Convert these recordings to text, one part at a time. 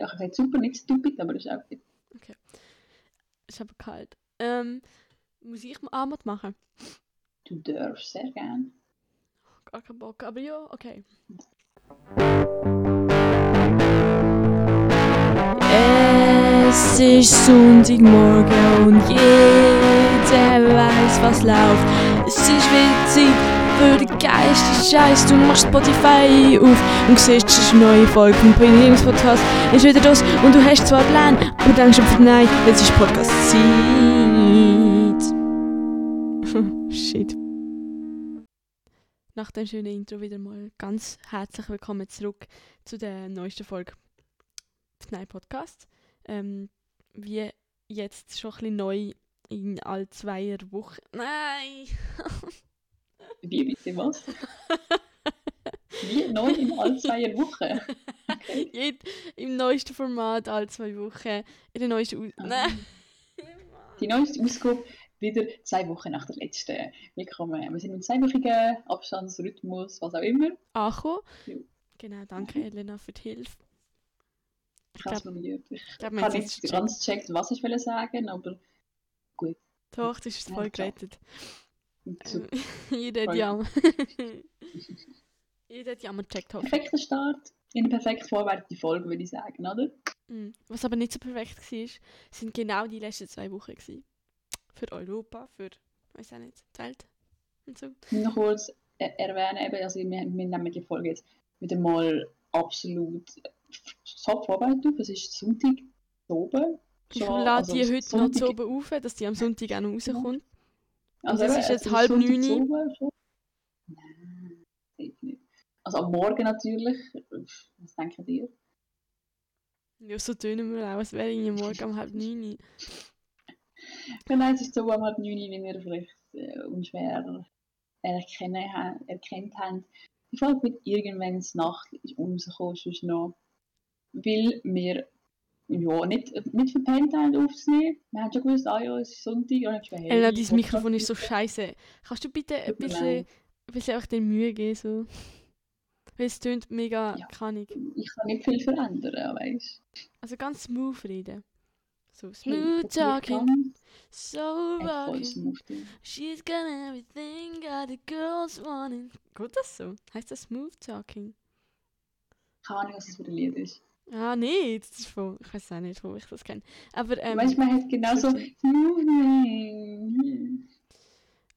Ich habe gesagt, super, nicht stupid, aber das ist auch gut. Ist aber kalt. Ähm, muss ich mal Abend machen? Du darfst sehr gern. Gar keinen Bock, aber ja, okay. Es ist Sonntagmorgen und jeder weiß, was läuft. Es ist witzig für den geilsten Scheiß. Du machst Spotify auf und siehst, es ist eine neue Folge vom Podcast ist wieder das und du hast zwar Plan, aber denkst einfach, nein, jetzt ist Podcast-Zeit. Shit. Nach dem schönen Intro wieder mal ganz herzlich willkommen zurück zu der neuesten Folge Nein Podcast. Ähm, wie jetzt schon ein bisschen neu in all zwei Wochen. Nein! Wie bitte was? Wie neu in all zwei Wochen? Okay. Jed- Im neuesten Format all zwei Wochen. In der neuesten Aus Ah. Nein! Die neueste Ausgabe wieder zwei Wochen nach der letzten. Willkommen. Wir sind im zweiwöchigen Abstandsrhythmus, was auch immer. Angekommen. Ja. Genau, danke Elena für die Hilfe. Ich habe es probiert. Ich glaub, wir habe es ganz gecheckt, was ich will sagen, aber Doch, das ist Ja, voll gerettet. super. Ähm, Jeder hat Voll. ja. Jeder hat ja mal gecheckt, perfekter Start in eine perfekt vorbereitete Folge, würde ich sagen, oder? Mm. Was aber nicht so perfekt war, sind genau die letzten zwei Wochen. Gewesen. Für Europa, für, weiß auch nicht, die Welt und so. noch kurz äh, erwähnen, eben, also wir, wir nehmen die Folge jetzt wieder mal absolut top vorbereitet auf. Es ist Sonntag oben. Ich lade die heute noch zu oben auf, dass die am Sonntag auch noch rauskommt. Also es ist jetzt halb neun. Nein, nicht. Also am Morgen natürlich. Was denken ihr? Ja, so tönen wir auch, als wäre ich morgen um halb neun. Genau, es ist so um halb neun, wie wir vielleicht äh, unschwer erkennen, ha- erkannt haben. Die Folge wird irgendwann Nacht rauskommen, sonst noch. Weil wir ja, nicht, nicht verpennt haben aufzunehmen. Wir haben schon gewusst, ah ja, es ist Sonntag. Und dann hey, Elena, dein Mikrofon ist so scheiße. Kannst du bitte ein bisschen, ein bisschen auch dir Mühe geben? So? Weil es tönt mega Ja. kannig. Ich kann nicht viel verändern, weißt Also ganz smooth reden. So du. smooth talking, so rocking. She's got everything, got the girls wanting. Geht das so? Heißt das smooth talking? Keine Ahnung, was das für ein Lied ist. Ah, nicht. Das ist von, ich weiß auch nicht, wo ich das kenne. Aber, ähm, weißt du, man hat genau so.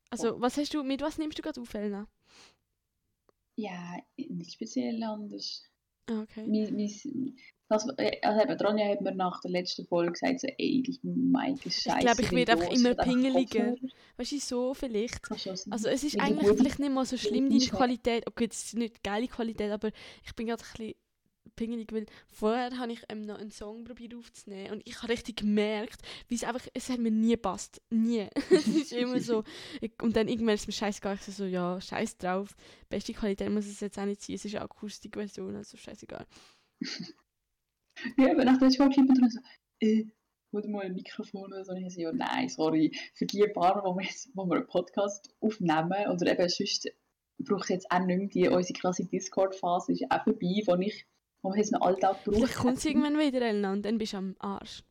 also, was hast du, mit was nimmst du gerade auf, Elena? Ja, nicht speziell anders. Ah, okay. Mein, mein, das, äh, also eben, Ronja hat mir nach der letzten Folge gesagt, so, ey, Mike ist scheiße. ich einfach immer ich werd einfach pingeliger. Kopfhörer. Weißt du, so vielleicht. Also, es ist eigentlich vielleicht nicht mal so schlimm, deine Qualität. Okay, das ist nicht geile Qualität, aber ich bin gerade ein bisschen pingelig, weil vorher habe ich ähm, noch einen Song probiert aufzunehmen und ich habe richtig gemerkt, wie es einfach, es hat mir nie passt. Nie. es ist immer so. Ich, und dann irgendwann ist mir scheißegal. Ich so, ja, scheiß drauf. Beste Qualität muss es jetzt auch nicht sein. Es ist eine Akustikversion, also scheißegal. Ja, aber nach der letzten Folge schreibt man so, äh, hol mal ein Mikrofon oder so. Und ich so, ja, nein, sorry. Für die paar, wo wir, wo wir einen Podcast aufnehmen, oder eben sonst brauche ich jetzt auch nicht mehr die, unsere krasse Discord-Phase ist auch vorbei, wo ich wo wir noch Alltag brauche. Vielleicht kommt es irgendwann wieder, Elena, und dann bist du am Arsch.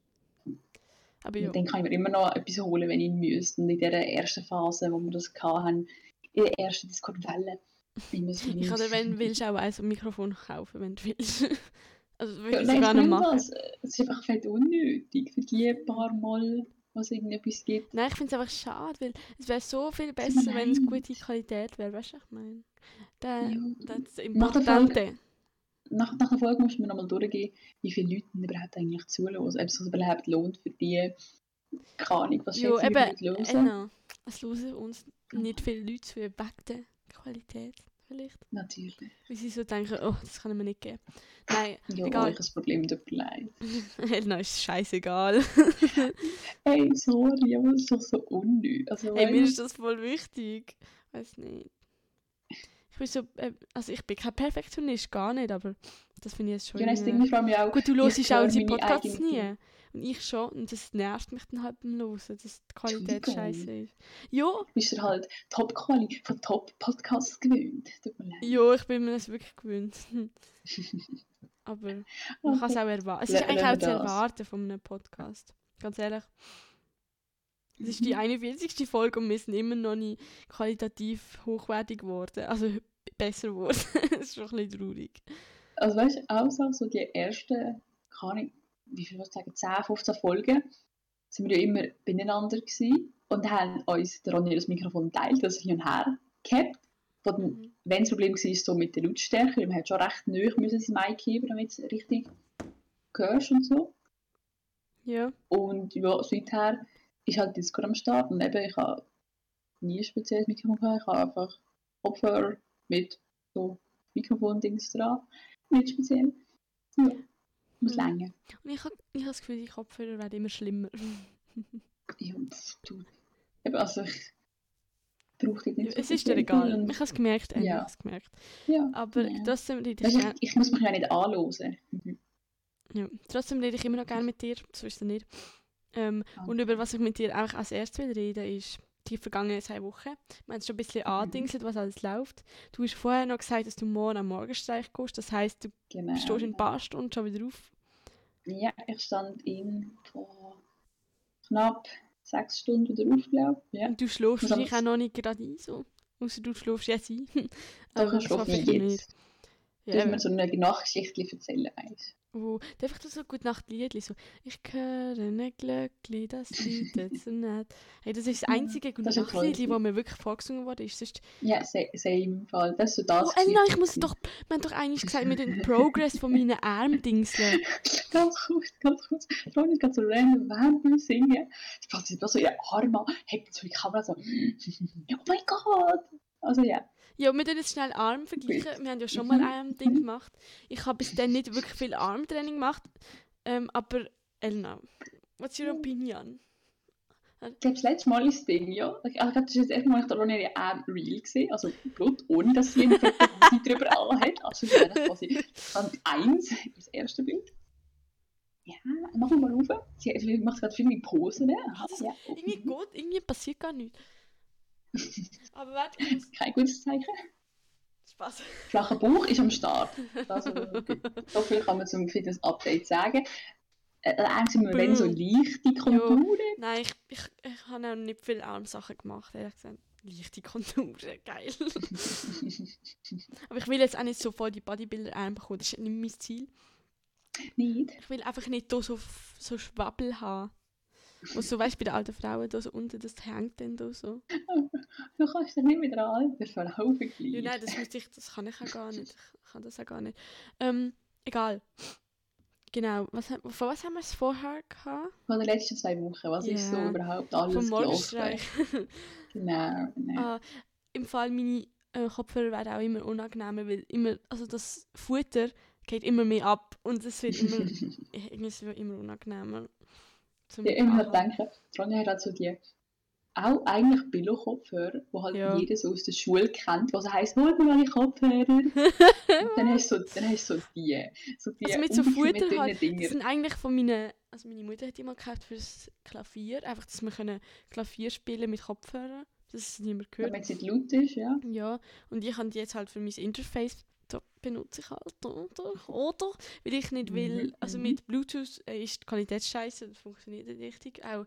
Aber ja. Und dann kann ich mir immer noch etwas holen, wenn ich müsste. Und in dieser ersten Phase, wo wir das hatten, in der ersten Discord-Welle, Ich kann dir, wenn du willst, auch ein Mikrofon kaufen, wenn du willst. also, würde Ja, nein, noch will machen. das. Es ist einfach fett unnötig für die paar Mal, was irgendetwas gibt. Nein, ich finde es einfach schade, weil es wäre so viel besser, wenn es gute Qualität wäre. Weißt du, was ich meine? Da, Ja. das der Importante. Nach, nach der Folge musst du mir nochmal durchgehen, wie viele Leute überhaupt eigentlich zuhören. Ob es sich überhaupt lohnt für die, keine Ahnung, was Jo, eben, Leute hören. Elena, es hören uns nicht viele Leute für wegen Qualität. Vielleicht. Natürlich. Weil sie so denken, oh, das kann ich mir nicht geben. Nein, Ja, Egal. ich habe ein Problem, tut mir leid. Elena ist scheißegal. Hey, sorry, aber es ist doch so unnötig. Also, Hey, mir ist das voll wichtig. Weiß nicht. Ich bin so, äh, also ich bin kein Perfektionist, gar nicht, aber das finde ich jetzt du, schon. ja, das Ding ist mir auch, Gut, du hörst auch unsere Podcasts nie. Und ich schon. Und das nervt mich dann halt beim Hören, dass die Qualität scheiße ist. Ja, bist du halt Top-Quali von Top-Podcasts gewöhnt. Tut mir leid. ja, ich bin mir das wirklich gewöhnt. Aber man kann es auch erwarten. Es ist eigentlich auch zu erwarten von einem Podcast. Ganz ehrlich. Es ist Mhm. die 41. Folge und wir sind immer noch nicht qualitativ hochwertig geworden. Also besser geworden. das ist schon ein bisschen traurig. Also weißt du, auch so, so die ersten, keine Ahnung, wie viel ich sagen, 10, 15 Folgen, sind wir ja immer beieinander gewesen und haben uns der Ronny das Mikrofon geteilt, also hin und her gehabt. Mhm. wenn das Problem war, so mit der Lautstärke, weil man hat schon recht neu müssen sein Mic heben, damit es richtig hörst und so. Ja. Und ja, seither ist halt Discord am Start und eben, ich habe nie spezielles Mikrofon gehabt, ich habe einfach Kopfhörer mit so Mikrofon-Dings dran, nicht speziell. Ja, muss Mhm. länger. Und ich habe ich hab das Gefühl, die Kopfhörer werden immer schlimmer. Ja, du. Eben, also ich brauche die nicht es so ist dir egal. und- Ich habe es gemerkt, Ja. ich habe es gemerkt. Ja, Aber Ja. trotzdem rede ich weißt, ich, ich muss mich ja nicht anhören. Mhm. Ja, trotzdem rede ich immer noch gerne mit dir, so ist es nicht. Ähm, Ah. Und über was ich mit dir auch als erstes will reden, ist die vergangenen zwei Wochen. Wir haben es schon ein bisschen Mhm. angedingselt, was alles läuft. Du hast vorher noch gesagt, dass du morgen am Morgenstreich gehst. Das heisst, du Genau. stehst in ein paar Stunden schon wieder auf. Ja, ich stand in vor knapp sechs Stunden wieder auf, glaube ich. Ja. Und du schläfst dich auch noch nicht gerade ein, so. Außer du schläfst jetzt ein. Doch, ich schlafe jetzt. Ja, Du eben. mir so eine Nachgeschichte erzählen, weißt Wo, ich das so gut Nachtliedli so Ich höre ein Glöckli, das Lied jetzt so nett. Hey, das ist das einzige gute tolles Nachtliedli, das mir wirklich vorgesungen wurde. Ist sonst Ja, sa- same Fall. Das ist so das. Oh, Elena, ich muss doch. Wir haben doch eigentlich gesagt, mit dem Progress von meinen Armdingseln. Ganz kurz, ganz kurz. Freunde gerade so random wir singen. Ich fand sie so ihr Arm an, hebt so die Kamera so. Oh mein Gott! Also ja. Ja, wir tun jetzt schnell Arm vergleichen. Wir haben ja schon mal Mhm. ein Ding gemacht. Ich habe bis dann nicht wirklich viel Armtraining gemacht. Ähm, aber, Elena, what's your opinion? Ich glaube, das letzte Mal ist das Ding, ja. Ich glaube, das ist jetzt erstmal ich da noch nicht ähm, real gesehen. Also Blut, ohne dass sie jemand Zeit drüber anhat. Also ich habe quasi Stand 1, das erste Bild. Ja, machen wir mal rauf. Sie, macht gerade Posen. Ne? Aha, Das- ja. Irgendwie gut, irgendwie passiert gar nichts. Aber warte, muss. Kein gutes Zeichen. Spaß. Flacher Bauch ist am Start. Das, so viel kann man zum Fitness-Update sagen. Äh, sind wir wenn so leichte Konturen. Nein, ich, ich, ich habe auch nicht viele Armsachen gemacht, ehrlich gesagt. Leichte Konturen, geil. Aber ich will jetzt auch nicht so voll die Bodybuilder-Arme bekommen, das ist nicht mein Ziel. Nicht? Ich will einfach nicht so, so Schwabbel haben. Was so, weißt du, bei den alten Frauen da so unten, das hängt dann da so. Du kannst dich nicht mehr dran halten, verlaufen gleich. Ja, nein, das, müsste ich, das kann ich auch gar nicht. Ich kann das auch gar nicht. Ähm, egal. Genau, was, haben- von was haben wir es vorher gehabt? Von den letzten zwei Wochen, was ist so überhaupt alles Vom gelaufen? Genau, genau. Ah, Im Fall meine äh, Kopfhörer werden auch immer unangenehmer, weil immer, also das Futter geht immer mehr ab und es wird immer, irgendwie immer unangenehmer. Zum Ja, ich muss Anhaben. denken, Ronja hat so die auch eigentlich Billo-Kopfhörer, die halt Ja. jeder so aus der Schule kennt, was heisst, hol mir meine Kopfhörer. dann hast du so, dann hast du so die, so die Also mit so Futter halt, Dinger. Das sind eigentlich von meinen, also meine Mutter hat die mal gekauft fürs Klavier, einfach, dass wir können Klavier spielen mit Kopfhörern, dass es niemand hört. Damit es nicht laut ist, ja. Ja, und ich habe die jetzt halt für mein Interface, da benutze ich halt, oder? oder? Weil ich nicht will, Mhm, also mhm. mit Bluetooth äh, ist die Qualität scheiße, das funktioniert nicht richtig. Auch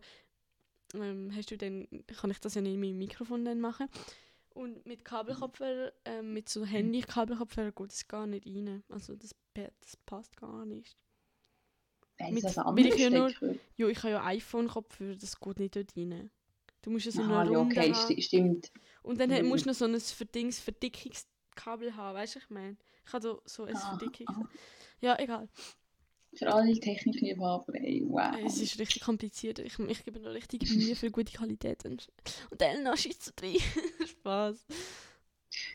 ähm, hast du dann, kann ich das ja nicht mit dem Mikrofon dann machen. Und mit Kabelkopfhörer, ähm, mit so Handy-Kabelkopfhörer geht das gar nicht rein. Also das, das passt gar nicht. Mit- das weil ich ja nur-. Ja, ich habe ja iPhone-Kopfhörer, das geht nicht dort rein. Du musst ja so Aha, eine ja, okay, haben. sti- stimmt. Und dann Mhm. musst du noch so ein Verdings Verdickungskabel haben, weißt du, ich meine. Ich habe so ein Ah, Verdickungs... ah. Ja, egal. Für alle Technikliebhaber, ey, wow. Es ist richtig kompliziert. Ich, ich gebe noch richtig Mühe für gute Qualität. Und, und dann noch schießt drin. Spaß.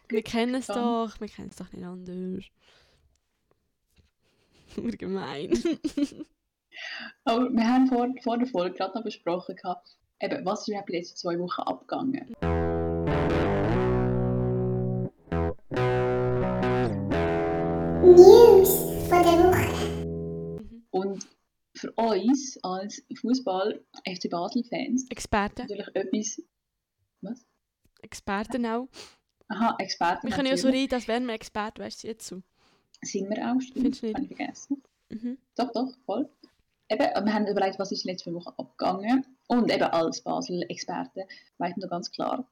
Wir kennen es doch. Wir kennen es doch nicht anders. Nur gemein. Aber wir haben vor, vor der Folge gerade noch besprochen, gehabt, eben, was ist überhaupt die letzten zwei Wochen abgegangen. News von der Woche. Für uns als Fußball-FC Basel-Fans Experten. natürlich etwas. Was? Experten auch. Aha, Experten. Wir können ja so reden, als wären wir Experten, weißt du, jetzt so. Sind wir auch, stimmt. Findest du nicht? Habe ich vergessen. Mhm. Doch, doch, voll. Eben, wir haben überlegt, was ist letzte Woche abgegangen. Und eben als Basel-Experte weiß man ganz klar,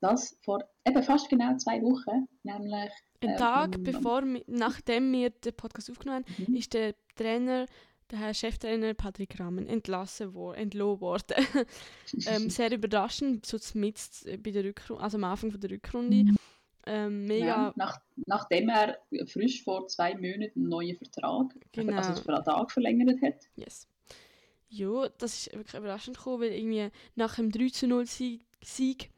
dass vor eben fast genau zwei Wochen, nämlich Ein äh, Tag am- bevor, nachdem wir den Podcast aufgenommen haben, Mhm. ist der Trainer, der Herr Cheftrainer Patrick Rahmen, entlassen worden, entlohnt worden. ähm, sehr überraschend, so mitten bei der Rückrunde, also am Anfang von der Rückrunde. Ähm, mega, Ja, nach, nachdem er frisch vor zwei Monaten einen neuen Vertrag, Genau. also den Vertrag verlängert hat. yes. Ja, das ist wirklich überraschend gekommen, weil irgendwie nach dem 3 zu 0 Sieg, Sieg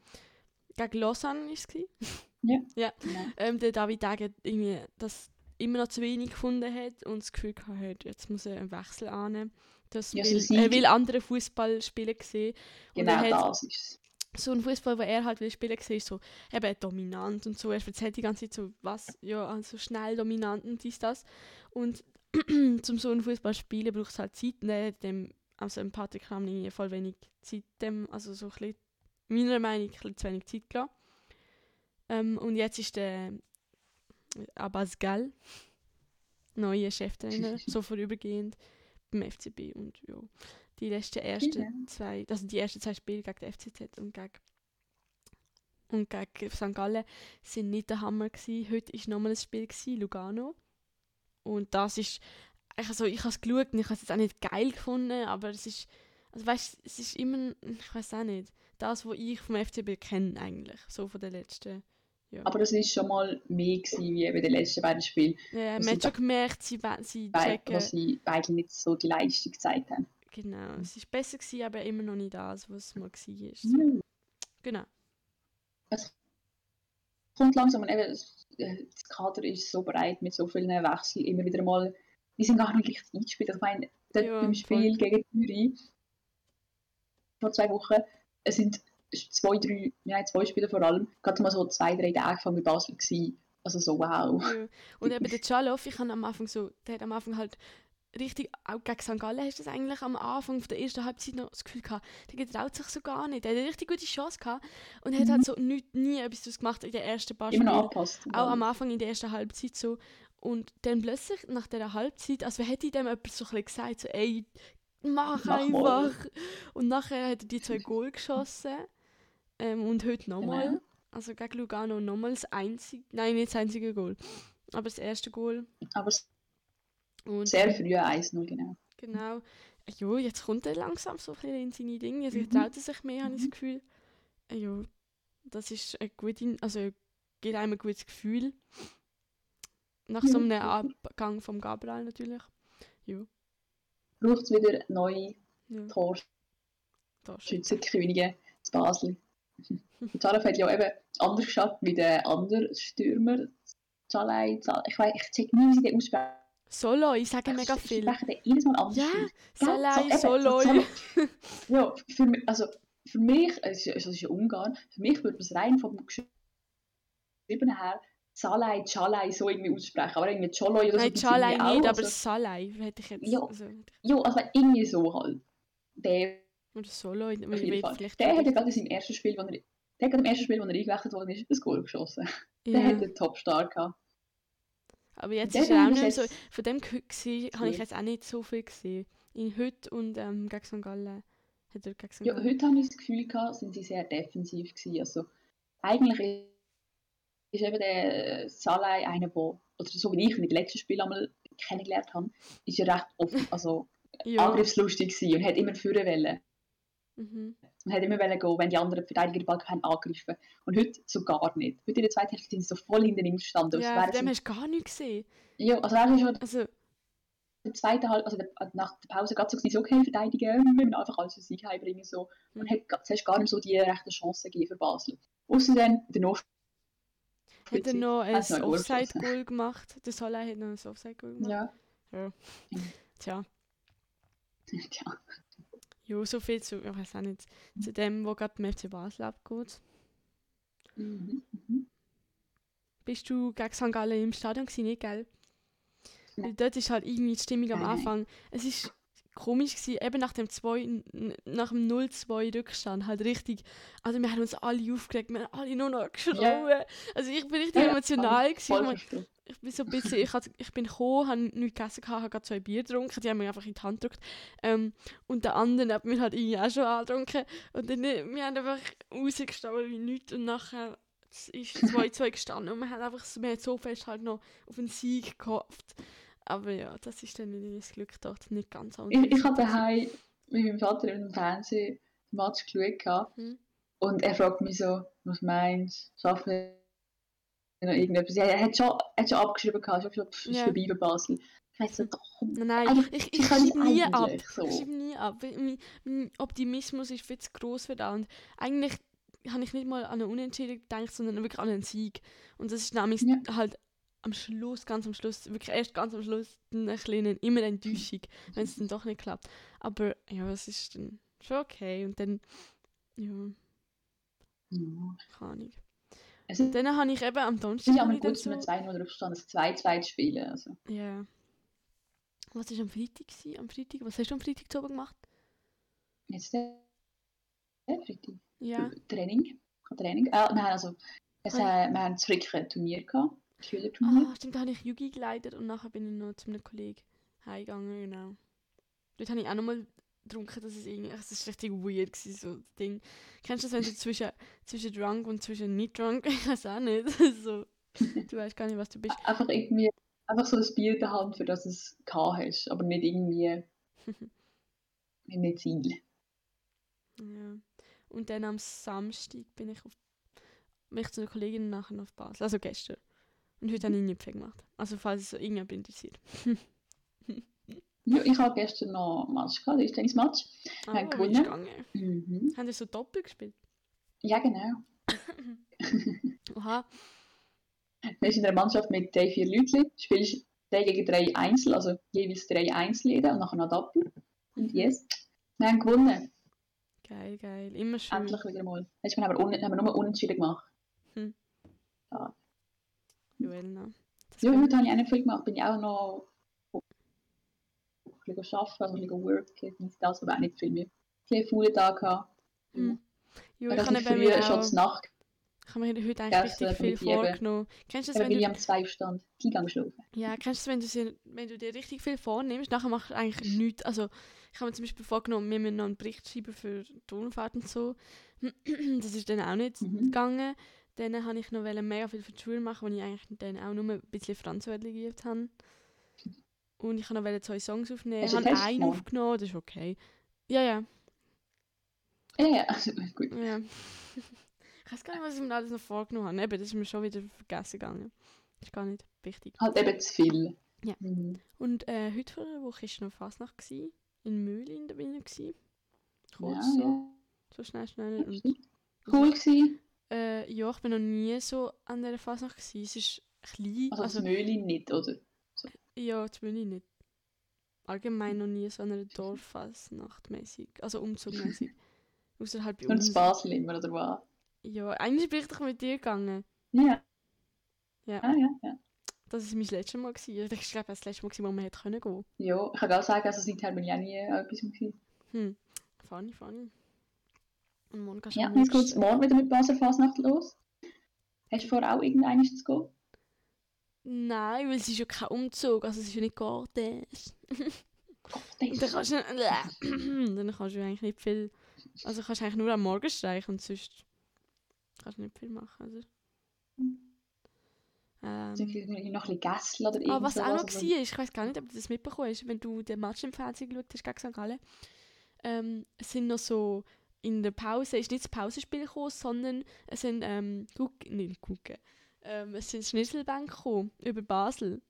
gegen Lausanne war es. gewesen, Genau. ähm, der David Degen irgendwie das immer noch zu wenig gefunden hat und das Gefühl hat, jetzt muss er einen Wechsel annehmen. Das Ja, will, er will andere Fußball spielen sehen. Und Genau er hat das ist so ein Fußball, den er halt will spielen ist so eben dominant und so. Er erzählt die ganze Zeit so, was, ja, also schnell dominant und dies, das. Und zum so einen Fußball spielen braucht es halt Zeit. Und er hat dem, also dem Patrick irgendwie voll wenig Zeit, dem, also so ein bisschen, meiner Meinung nach ein bisschen zu wenig Zeit gelassen. Ähm, und jetzt ist der Abbas Gal neuer Cheftrainer, so vorübergehend beim FCB und ja, die letzten ersten Genau. zwei, also die ersten zwei Spiele gegen den FCZ und gegen und gegen St. Gallen sind nicht der Hammer gewesen. Heute ist nochmal ein Spiel gewesen, Lugano und das ist also ich habe es geschaut und ich habe es jetzt auch nicht geil gefunden, aber es ist also weißt, es ist immer ich weiß auch nicht das, was ich vom FCB kenne eigentlich, so von den letzten Aber das ist schon mal mehr gewesen, wie bei den letzten beiden Spielen, ja, man hat schon gemerkt, sie, sie checken wo sie eigentlich nicht so die Leistung gezeigt haben. Genau, es ist besser gewesen, aber immer noch nicht das, was es mal war. Mhm. Genau. kommt langsam und eben, das Kader ist so breit mit so vielen Wechseln, immer wieder mal, die sind gar nicht richtig eingespielt. Ich meine, dort Ja, beim Spiel gegen Zürich vor zwei Wochen, es sind zwei, drei, ja, zwei Spiele vor allem, gerade mal so zwei, drei Tage von Basel gewesen. Also so wow. Ja. Und eben der Chaloff, ich habe am Anfang so, der hat am Anfang halt richtig, auch gegen St. Gallen hast du das eigentlich am Anfang von der ersten Halbzeit noch das Gefühl gehabt, der getraut sich so gar nicht. Der hat eine richtig gute Chance gehabt und hat halt so nicht, nie etwas daraus gemacht in den ersten paar Spielen. Auch am Anfang in der ersten Halbzeit so. Und dann plötzlich nach der Halbzeit, als hätte ich dem jemand so ein gesagt, so, ey, mach, Mach mal. einfach. Und nachher hat er die zwei Goal geschossen. Ähm, und heute nochmal. Genau. Also gegen Lugano nochmal das einzige, nein, nicht das einzige Goal. Aber das erste Goal. Aber Und sehr früh 1-0, genau. genau. Jo, jetzt kommt er langsam so ein bisschen in seine Dinge. Also, Mhm. traut er sich mehr, habe ich das Gefühl. Äh, Jo, das ist ein gute, also gibt einem ein gutes Gefühl. Nach so einem Ja. Abgang vom Gabriel natürlich. Braucht es wieder neue Ja, Torschützenkönige zu Basel. Zalaf hat ja eben anders geschafft wie der andere Stürmer. Zalai, Zal ich weiß, ich check nie, wie sie den aussprechen. Solo, ich sage mega Ich viel. spreche den jedes Mal anders. Ja. Salai, so eben, Solo. so Zalai. Ja, für mich, also für mich, es ist, es ist ja Ungarn, für mich würde man es rein vom Geschriebenen her Zalai, Chalai so irgendwie aussprechen. Aber irgendwie Choloi oder so. Nein, Chalai nicht, auch, aber also, Salai hätte ich jetzt. Ja. Also, Ja, also irgendwie so halt. Der oder Solo, ich auf jeden weiß Fall. vielleicht. Der hat ja gerade in seinem ersten Spiel, wo er, der hat gerade im ersten Spiel, wo er eingewechselt worden ist, ein Goal geschossen. Der Ja. hat einen Top-Star gehabt. Aber jetzt Der ist er auch nicht so. Von dem habe ich jetzt auch nicht so viel gesehen. In heute und ähm, gegen St. Gallen. Hat er gegen St. Ja, Gallen. heute habe ich das Gefühl gehabt, sind sie sehr defensiv gewesen. Also, eigentlich ist- eben der Salai einer, der, oder so wie ich ihn in den letzten Spielen einmal kennengelernt habe, ist er recht oft, also ja. angriffslustig gewesen und hat immer führen wollen. Mhm. Und hat immer gehen, wenn die anderen Verteidiger den Ball haben angegriffen. Und heute so gar nicht. Heute in der zweiten Hälfte sind sie so voll hinter ihm gestanden. als Ja, von dem hast du gar nichts gesehen. ja, also ist schon Also, in der zweiten Halbzeit, also der, nach der Pause gerade so gewesen, so okay, verteidigen, wir müssen einfach alles für Sieg heimbringen. So. Und Mhm. hat zuerst gar nicht so die rechte Chance gegeben für Basel. Außer dann der Nachspiel. hat er noch ein. Offside-Goal gemacht. Der Solai hat noch ein Offside-Goal gemacht. Ja. Ja. Tja, Tja. Ja, so viel zu, ich weiß auch nicht, zu dem, wo gerade beim FC Basel abgeht. Mhm. Mhm. Bist du gegen St. Gallen im Stadion gewesen, nicht, gell? Nein. Weil dort ist halt irgendwie die Stimmung am. Anfang. Es ist komisch gewesen, eben nach dem 2, n- nach dem 0-2 Rückstand, halt richtig, also wir haben uns alle aufgeregt, wir haben alle nur noch geschrauen. Also ich bin richtig Ja, emotional voll gewesen. Ich, verstehen. ich bin so ein bisschen, ich, hat, ich bin gekommen, habe nichts gegessen, gehabt, habe gerade zwei Bier getrunken, die haben mir einfach in die Hand gedrückt. Ähm, und der andere hat mir halt irgendwie auch schon angetrunken. Und dann, äh, wir haben einfach rausgestanden wie nichts und nachher ist 2-2 gestanden und wir haben einfach so, wir haben so fest halt noch auf einen Sieg gehofft. Aber ja, das ist dann irgendwie das Glück dort nicht ganz anders. Ich, ich habe daheim mit meinem Vater im Fernsehen den Match geschaut. Hm. Und er fragt mich so, was meinst du? Schaffen wir noch irgendetwas? Ja, er hat schon, er hat schon abgeschrieben, gehabt, schon gesagt, pff, ist Ja. vorbei bei Basel. Ich weiß so, doch, Nein, nein, Eigentlich- ich, ich können schreibe nie ab. so. Ich schreibe nie ab. Mein, mein Optimismus ist viel zu gross für das. Und eigentlich habe ich nicht mal an einen Unentschieden gedacht, sondern wirklich an einen Sieg. Und das ist nämlich Ja. halt am Schluss, ganz am Schluss, wirklich erst ganz am Schluss, dann ein kleine, immer eine Enttäuschung, wenn es dann doch nicht klappt. Aber ja, es ist dann schon okay. Und dann, ja, Ja. keine Ahnung. Es ist Dann habe ich eben am es Donnerstag ist ja mal wieder gut, wenn man 2-0 Rückstand, das 2-2 zu spielen. Also. ja. Was war am Freitag? gewesen? Am Freitag? Was hast du am Freitag zu gemacht? Jetzt der, Freitag. Ja. Training. Training. Äh, nein, also, es, Ah, äh, wir haben zurück ein Turnier gehabt. Schülerturnier. Ah, stimmt, da habe ich Yugi geleitet und nachher bin ich noch zu einem Kollegen heimgegangen, genau. Dort habe ich auch nochmal getrunken, dass es irgendwie, es ist richtig weird gewesen, so das Ding. Kennst du das, wenn du zwischen, zwischen drunk und zwischen nicht drunk, ich weiß auch nicht, so, du weißt gar nicht, was du bist. Einfach irgendwie, einfach so das Bier in der Hand, für das es gehabt hast, aber nicht irgendwie mit einem Ziel. Ja. Und dann am Samstag bin ich auf, bin ich zu einer Kollegin nachher auf Basel, also gestern. Und heute habe ich nicht viel gemacht. Also falls es so irgendjemand interessiert. Ja, ich habe gestern noch ein Match gehabt, das Tennismatch. Ah, haben wie ist gewonnen. Mhm. Haben die so doppelt gespielt? Ja, genau. Oha. Wir sind in einer Mannschaft mit drei, vier Leuten. Du spielst drei gegen drei Einzel, also jeweils drei Einzel jeder und nachher noch Doppel. Und yes, wir haben gewonnen. Geil, geil. Immer schön. Endlich wieder mal. Mal haben wir, un haben wir nur unentschieden gemacht. Joelna. Das Ja, heute habe ich nicht viel gemacht. Bin ich auch noch ein bisschen arbeiten, ein bisschen worken, dies, das, aber auch nicht viel mehr. Ein bisschen faulen Tag gehabt. Hm. Jo, Weil ich ich habe früh mir schon zur Nacht ich habe mir heute eigentlich richtig viel ich vorgenommen. Kennst du das, wenn ich du, am 2 stand, die Gang geschlafen. ja, kennst du das, wenn du, wenn du dir richtig viel vornimmst, nachher machst du eigentlich nichts. Also, ich habe mir zum Beispiel vorgenommen, wir müssen noch einen Bericht schreiben für die Turnfahrt und so. Das ist dann auch nicht Mhm. gegangen. Dann habe ich noch mega viel für die Schule machen, wo ich eigentlich dann auch nur ein bisschen Französisch geübt habe. Und ich habe noch zwei Songs aufnehmen. Hast Ich habe einen gemacht? aufgenommen, das ist okay. Ja, ja. Ja, ja, gut. Ja. ich weiß gar nicht, was ich mir alles noch vorgenommen habe. Eben, das ist mir schon wieder vergessen gegangen. Das ist gar nicht wichtig. Halt eben zu viel. Ja. Mhm. Und äh, heute vor einer Woche war noch Fasnacht. Gewesen. In Mühlin da bin ich. Gewesen. Ja, Kurz so. ja. So schnell, schnell. Und. Cool gewesen. Äh, ja, ich bin noch nie so an dieser Fasnacht. Gewesen. Es ist klein. Also, Also, das Mühle nicht, oder? ja, das Mühlin nicht. Allgemein noch nie so an einer Dorffasnacht mäßig. Also umzugmäßig. Außerhalb bei Nur uns. das Basel immer, oder was? Ja, eigentlich bin ich doch mit dir gegangen. Ja. Ja. Ah, ja, ja. Das war mein letztes Mal. Gewesen. Ich glaube, das letzte Mal, wo man hätte können gehen Ja, ich kann auch sagen, also seither bin ich auch nie etwas gewesen. Hm. Funny, funny. Und du Ja, jetzt geht liebsten- morgen wieder mit Basel Fasnacht los. Hast du vor, auch irgendeines zu gehen? Nein, weil es ist ja kein Umzug, also es ist ja nicht. Gott, Und dann kannst du, dann kannst du eigentlich nicht viel, also kannst du eigentlich nur am Morgen streichen und sonst kannst du nicht viel machen. Also. Ähm, Irgendwie noch ein bisschen Gässel oder ah, irgendwas. was auch noch also- war, ich weiß gar nicht, ob du das mitbekommen hast, wenn du den Match im Fernsehen geschaut hast gegen St. Gallen, ähm, es sind noch so, in der Pause ist nicht das Pausenspiel gekommen, sondern es sind, ähm, Guck, nicht Gucken, ähm, es sind Schnitzelbänke gekommen, über Basel.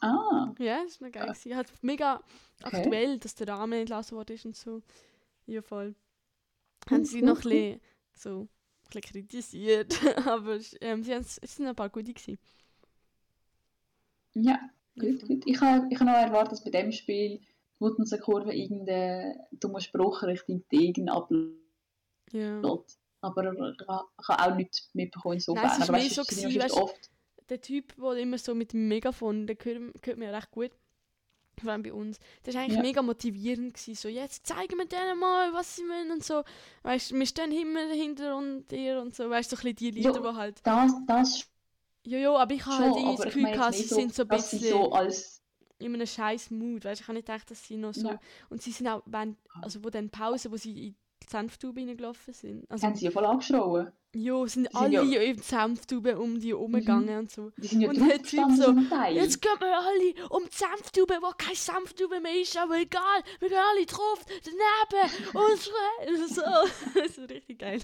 Ah, Ja, das war noch geil. gewesen. Halt mega Okay. aktuell, dass der Rahmen entlassen worden ist und so. Ja, voll. Cool, haben sie noch ein bisschen, so, ein bisschen kritisiert, aber ähm, sie es sind ein paar gute gewesen. ja, gut, gut. Ich habe ich ha noch erwartet, dass bei dem Spiel die Muttenser-Kurve irgendeinen dummen Spruch Richtung Degen ablässt. Ja. Aber ich habe auch nichts mitbekommen insofern. Nein, es Aber mehr so gewesen, weißt- oft... Der Typ, der immer so mit dem Megafon, der gehört, gehört mir recht gut. vor allem bei uns, das war eigentlich Ja. mega motivierend. Gewesen. So, jetzt zeigen wir denen mal, was sie wollen und so. Weißt du, wir stehen immer hinter und dir und so. Weißt du, so ein bisschen die Lieder, Ja. die halt. Das, das Ja, ja, aber ich habe halt irgendwie das Gefühl gehabt, sie nicht sind so ein bisschen so als... in einem scheiß Mut. Weißt ich habe nicht gedacht, dass sie noch so. Ja. Und sie sind auch, wenn, also wo dann Pause, wo sie in die Senftube reingelaufen sind. Also, haben sie ja voll angeschrien. ja, sind sind alle ja- Mhm. in die Senftube um die rumgegangen und so. Die sind ja Und der Typ so. Jetzt gehen wir alle um die Senftube, wo keine Senftube mehr ist, aber egal, wir gehen alle drauf, daneben und schreien. So. Das ist richtig geil.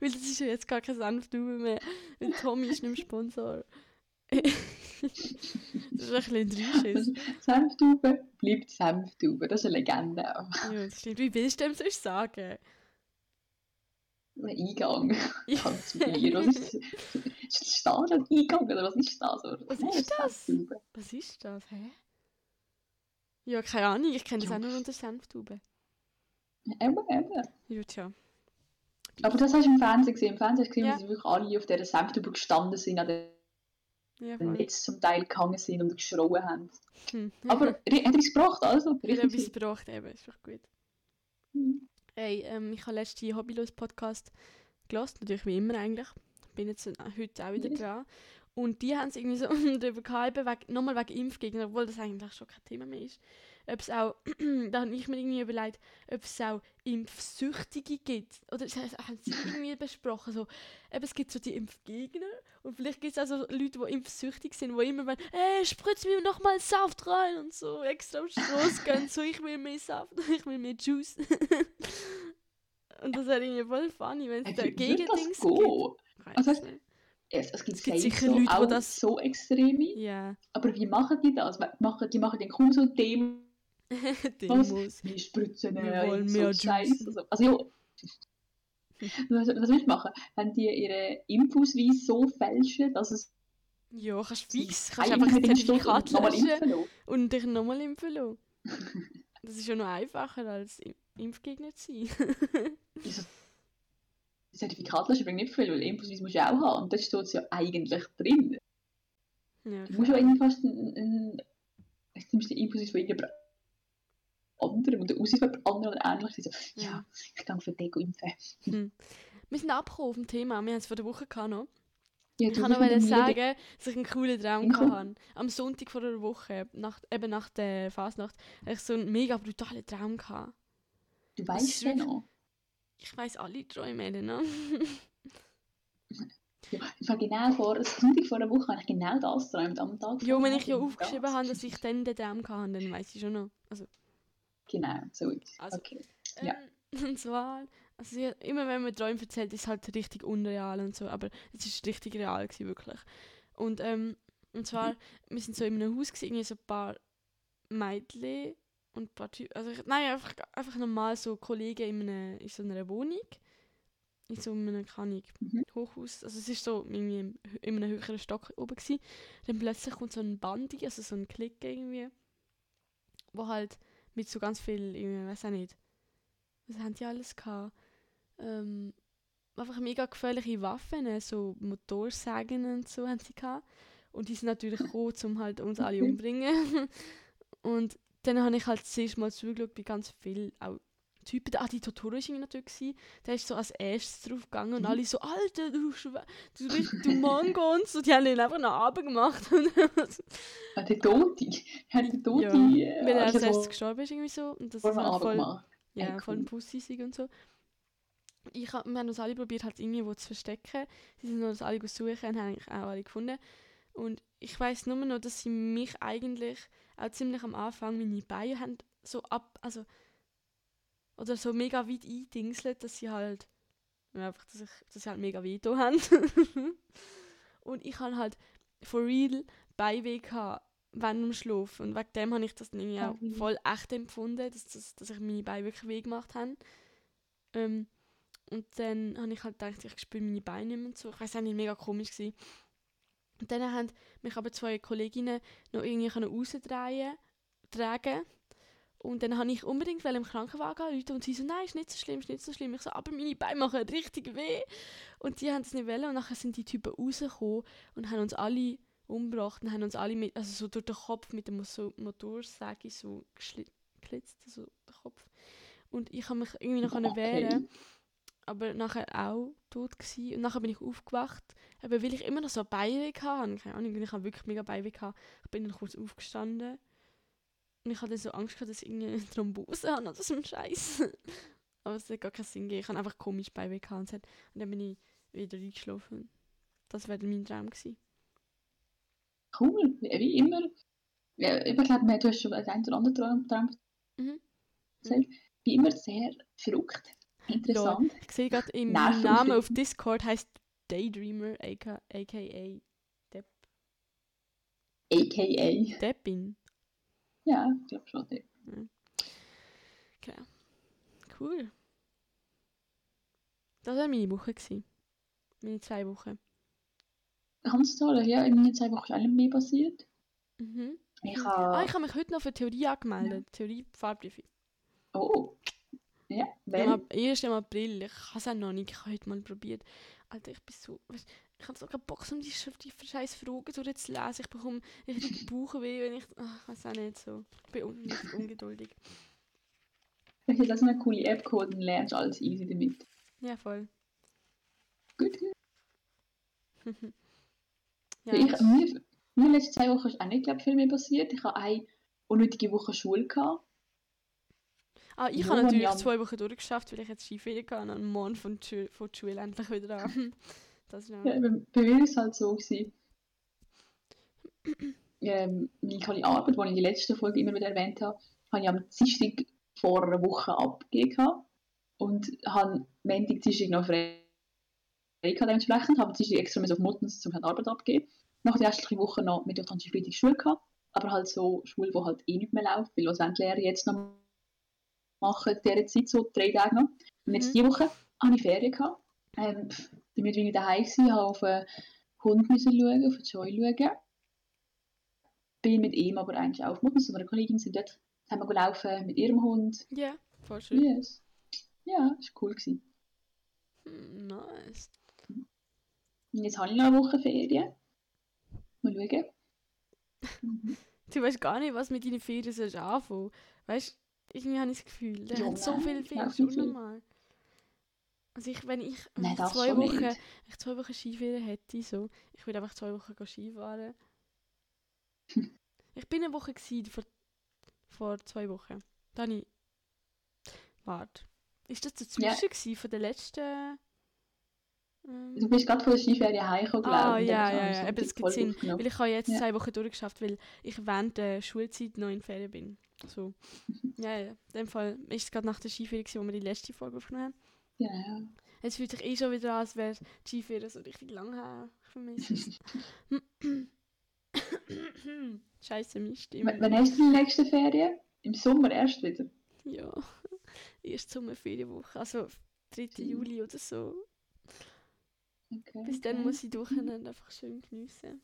Weil das ist ja jetzt gar keine Senftube mehr. Weil Tommy ist nicht mehr Sponsor. das ist ein bisschen Dreischiss. Senftube bleibt Senftube. Das ist eine Legende. auch. Ja, das stimmt. Wie willst du dem sonst sagen? Ein Eingang. Ja. Ganz viel. Was ist das? Ist das Stadion Eingang oder was ist das? Oder? Was ist das? Was ist das? Hä? Ja, keine Ahnung, ich kenne das auch nur unter Senftube. Eben, eben. Ja, tja. Aber das hast du im Fernsehen gesehen. Im Fernsehen hast du gesehen, Ja. sie wirklich alle auf dieser Senftube gestanden sind, an Ja, voll. Netz zum Teil gehangen sind und geschrauen haben. Hm. Aber hat er es gebracht, also? Hat Richtig. etwas gebracht, eben, ist doch gut. Mhm. Hey, ähm, ich habe letzte Hobbylos-Podcast gehört, natürlich wie immer eigentlich. Bin jetzt heute auch wieder Yes. dran. Und die haben es irgendwie so darüber gehalten, wegen, nochmal wegen Impfgegner, obwohl das eigentlich schon kein Thema mehr ist. Ob es auch, da habe ich mir irgendwie überlegt, ob es auch Impfsüchtige gibt. Oder das haben sie irgendwie besprochen, so, eben, es gibt so die Impfgegner und vielleicht gibt es auch so Leute, die impfsüchtig sind, die immer wollen, ey, spritz mir nochmal Saft rein und so extra auf die Straße gehen, so, ich will mehr Saft, ich will mehr Juice. und das wäre irgendwie voll funny, wenn es Hey, da Gegendings gibt. Also, es. Es, gibt, Es gibt sicher so, Leute, die das- so extreme. Ja, Aber wie machen die das? Machen, die machen dann kaum so Demos, Demos. wir spritzen Wir wollen so mehr Scheiß. Juice. Also, also ja. Was, was willst du machen? Wenn die ihre Impfausweis so fälschen, dass es Ja, kannst sie fix, kannst einfach stimmt Zertifikat löschen lassen? und dich nochmal impfen lassen. Das ist ja noch einfacher als Im- Impfgegner zu sein. Zertifikat löschen bringt nicht viel, weil Impfausweis musst du ja auch haben. Und das steht ja eigentlich drin. ja, Du musst ja irgendwie fast einen, einen, einen nimmst den Impfausweis von irgendjemand anderem und der Ausweis von jemand anderem oder ähnlich. So, ja, Ja. ich gehe für Deko impfen. Hm. Wir sind abgekommen auf dem Thema, wir haben es vor der Woche gehabt noch. Ja, Ich kann noch wollen sagen, dass ich einen coolen Traum Cool. hatte. Am Sonntag vor einer Woche, nach, eben nach der Fasnacht, hatte ich so einen mega brutalen Traum. Gehabt. Du weißt ja noch. Ich weiss alle Träume, ne? Ja, ich war genau vor, das Sonntag vor einer Woche habe ich genau das geträumt am Tag. Ja, wenn ich ja aufgeschrieben habe, dass ich dann den Traum hatte, dann weiss ich schon noch. Also, Genau, so ist es. Also, Okay. Ja. Ähm, und zwar, also ja, immer wenn man Träume erzählt, ist es halt richtig unreal und so, aber es ist richtig real gewesen, wirklich. Und, ähm, und zwar, Mhm. wir sind so in einem Haus gewesen, irgendwie so ein paar Mädchen und ein paar Typen, also ich, nein, einfach, einfach normal so Kollegen in, einer, in so einer Wohnung, in so einem, keine Mhm. Hochhaus, also es ist so irgendwie im, in einem höheren Stock oben gewesen. Dann plötzlich kommt so ein Bandi, also so ein Klick irgendwie, wo halt mit so ganz viel, ich weiß auch nicht, was haben die alles gehabt? Ähm, einfach mega gefährliche Waffen, so Motorsägen und so haben sie gehabt. Und die sind natürlich gekommen, um halt uns alle Okay. umbringen. Und dann habe ich halt das erste Mal zugeschaut, wie ganz viele auch Typen, ah, die Totoro war natürlich, gewesen. der ist so als erstes drauf gegangen und Mhm. alle so, Alter, du, Schwe- du, du, du Mango und so, die haben ihn einfach nach Abend gemacht. Ah, der Tote. Hat der Tote. Ja, äh, Weil er als also erstes gestorben ist irgendwie so. Und das ist halt voll, gemacht. ja, Ey, voll ein cool. Pussy und so. Ich hab, wir haben uns alle probiert, halt irgendwo zu verstecken. Sie sind uns alle suchen und haben eigentlich auch alle gefunden. Und ich weiß nur noch, dass sie mich eigentlich auch ziemlich am Anfang meine Beine haben so ab, also oder so mega weit eindingselt, dass sie halt einfach, dass, ich, dass sie halt mega weh da haben. und ich habe halt for real Beinweh gehabt während dem Schlaf. Und wegen dem habe ich das irgendwie auch wie. voll echt empfunden, dass, dass, dass ich meine Beine wirklich weh gemacht habe. Ähm, und dann habe ich halt gedacht, ich spüre meine Beine nicht mehr und so. Ich weiß auch nicht, mega komisch gewesen. Und dann haben mich aber zwei Kolleginnen noch irgendwie rausdrehen tragen. Und dann habe ich unbedingt im Krankenwagen anrufen und sie so, nein, ist nicht so schlimm, ist nicht so schlimm. Ich so, aber meine Beine machen richtig weh. Und die haben es nicht wollen und nachher sind die Typen rausgekommen und haben uns alle umgebracht und haben uns alle mit, also so durch den Kopf mit dem so Motorsäge so geschlitzt, so den Kopf. Und ich habe mich irgendwie noch okay. Wehren, aber nachher auch tot gsi und nachher bin ich aufgewacht, aber weil ich immer noch so ein Beinweh hatte, keine Ahnung, ich habe wirklich mega gehabt, ich bin dann kurz aufgestanden und ich hatte so Angst gehabt, dass ich irgendwie eine Thrombose habe oder so ein Scheiß. aber es hat gar keinen Sinn gegeben, ich habe einfach komisch Beinweh gehabt und, dann bin ich wieder eingeschlafen. Das wäre mein Traum gewesen. Cool, wie immer. Ja, ich glaube, du hast schon einen oder anderen Traum, Traum Mhm. erzählt. Wie immer sehr verrückt, interessant. Ich sehe gerade, im Namen auf Discord heißt Daydreamer, aka, aka Depp, AKA. Deppin. Ja, ich glaube schon. ja. Okay. Cool. Das war meine Woche. Gewesen. Meine zwei Wochen. Ganz toll, ja, in meinen zwei Wochen ist auch mehr passiert. Mhm. Ich Ah, habe. ich habe mich heute noch für Theorie angemeldet. Theorie Fahrprüfung. Oh. Ja, wenn. Erst im April. Ich habe es auch noch nicht. Ich habe heute mal probiert. Alter, ich bin so... Weißt, ich habe so keinen Bock, um die, die scheiß Fragen durchzulesen. Ich bekomme richtig Bauchweh, wenn ich... Ach, ich weiß auch nicht so. Ich bin un ungeduldig. Ich habe so eine coole App geholt und lernst alles easy damit. Ja, voll. Gut, ja, ich, das- mir, mir letzten zwei Wochen ist auch nicht glaub, viel mehr passiert. Ich habe eine unnötige Woche Schule gehabt. Ah, ich habe natürlich zwei Wochen durchgeschafft, weil ich jetzt Skiferien hatte und am Morgen von, von der Schule endlich wieder an. Das ist ja. Ja, bei, mir war es halt so. Gewesen. ähm, meine Arbeit, die ich in der letzten Folge immer wieder erwähnt habe, habe ich am Dienstag vor einer Woche abgegeben und habe Montag, Dienstag noch frei gehabt dementsprechend, habe Dienstag extra auf Muttens um die Arbeit abgeben. Nach der restlichen Woche noch Mittwoch, Donnerstag, Freitag Schule gehabt, aber halt so Schule, die halt eh nicht mehr läuft, weil was die Lehrer jetzt noch machen, in dieser Zeit, so drei Tage noch. Und jetzt Mhm. diese Woche habe ich Ferien gehabt. Ähm, damit bin ich daheim habe auf einen Hund müssen schauen, auf den Joy schauen. Bin mit ihm aber eigentlich auch und einer Kollegin sind dort, haben wir gelaufen mit ihrem Hund. Ja, voll schön. Yes. Ja, das war cool. Gewesen. Hm, Nice. Und jetzt habe ich noch eine Woche Ferien. Mal schauen. Mhm. Du weißt gar nicht, was mit deinen Ferien sollst anfangen. Weißt irgendwie habe ich das Gefühl, der Ja, hat so viele Ferien, auch das ist nicht viel. unnormal. Also ich, wenn ich, Nein, zwei Wochen, wenn ich zwei Wochen Skiferien hätte, so, ich würde einfach zwei Wochen Skifahren. ich bin eine Woche gewesen, vor, vor zwei Wochen. Da habe ich, warte, ist das dazwischen Ja. von der letzten, ähm, Du bist gerade von der Skiferien heimgekommen, glaube Ah, ich. und ja, dann ja, ja, eben, das gibt Sinn. Weil ich habe jetzt Ja. zwei Wochen durchgeschafft, weil ich während der Schulzeit noch in Ferien bin. So. Ja, ja. In dem Fall ist es gerade nach der Skiferie, gewesen, wo wir die letzte Folge aufgenommen haben. Genau. Jetzt fühlt sich eh schon wieder an, als wäre die Skiferie so richtig lang her. Ich vermisse es. Scheiße, meine W- Stimme. Wann hast du die nächste Ferien? Im Sommer erst wieder. Ja. Erst Sommerferienwoche. Also 3. Mhm. Juli oder so. Okay. Bis dann okay. muss ich Wochenende einfach schön geniessen.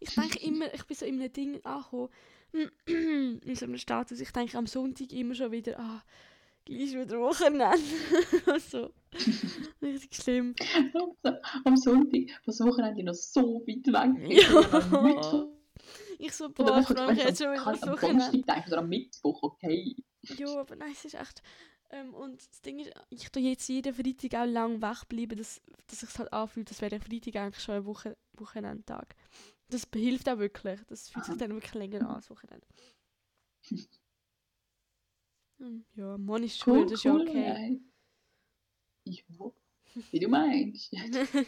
Ich denke immer, ich bin so in einem Ding angekommen, in so einem Status, ich denke am Sonntag immer schon wieder, ah, gleich wieder Wochenende. so. Richtig schlimm. Am Sonntag, das Wochenende noch so weit weg. Ja. Ich so, boah, ich freue mich jetzt schon wieder aufs am Wochenende. Oder am Mittwoch, okay. Ja, aber nein, es ist echt. Ähm, und das Ding ist, ich tue jetzt jeden Freitag auch lang wegbleiben, dass, dass ich es halt anfühlt, das wäre Freitag eigentlich schon ein Woche, Wochenendtag. Das hilft auch wirklich. Das fühlt sich dann wirklich länger an als Wochenende. Hm, ja, ist Schule, das ist ja okay. nein. Ja, wie du meinst.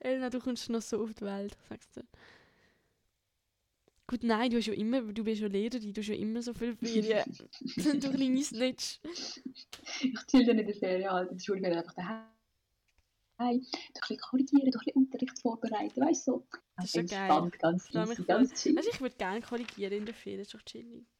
Elena, du kommst noch so auf die Welt, sagst du. Gut, nein, du hast ja immer, du bist ja Lehrerin, du hast ja immer so viel Ferien. du kleine Snitch. Ich chill dann in der Ferien halt, in der Schule wäre einfach daheim. Ein bisschen korrigieren, ein bisschen Unterricht vorbereiten, weißt du? So. Das ist ja geil. Ganz voll. ganz chill. Also ich würde gerne korrigieren in der Ferien, das ist doch chillig.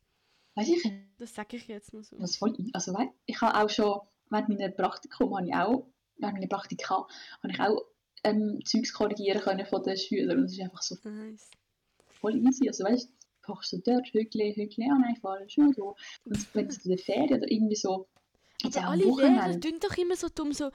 Weißt ich Das sage ich jetzt nur so. das voll. Also, weißt, ich habe auch schon, während meiner Praktikum, habe ich auch, während meiner Praktika, habe ich auch ähm, Zeugs korrigieren können von den Schülern. Und das ist einfach so Nice. voll easy. Also, weißt du, du dort, Hügel, Hügel, ah nein, falsch, schon so. Und wenn es in der Ferien oder irgendwie so, am alle Lehrer tun doch immer so dumm, so, «Äh,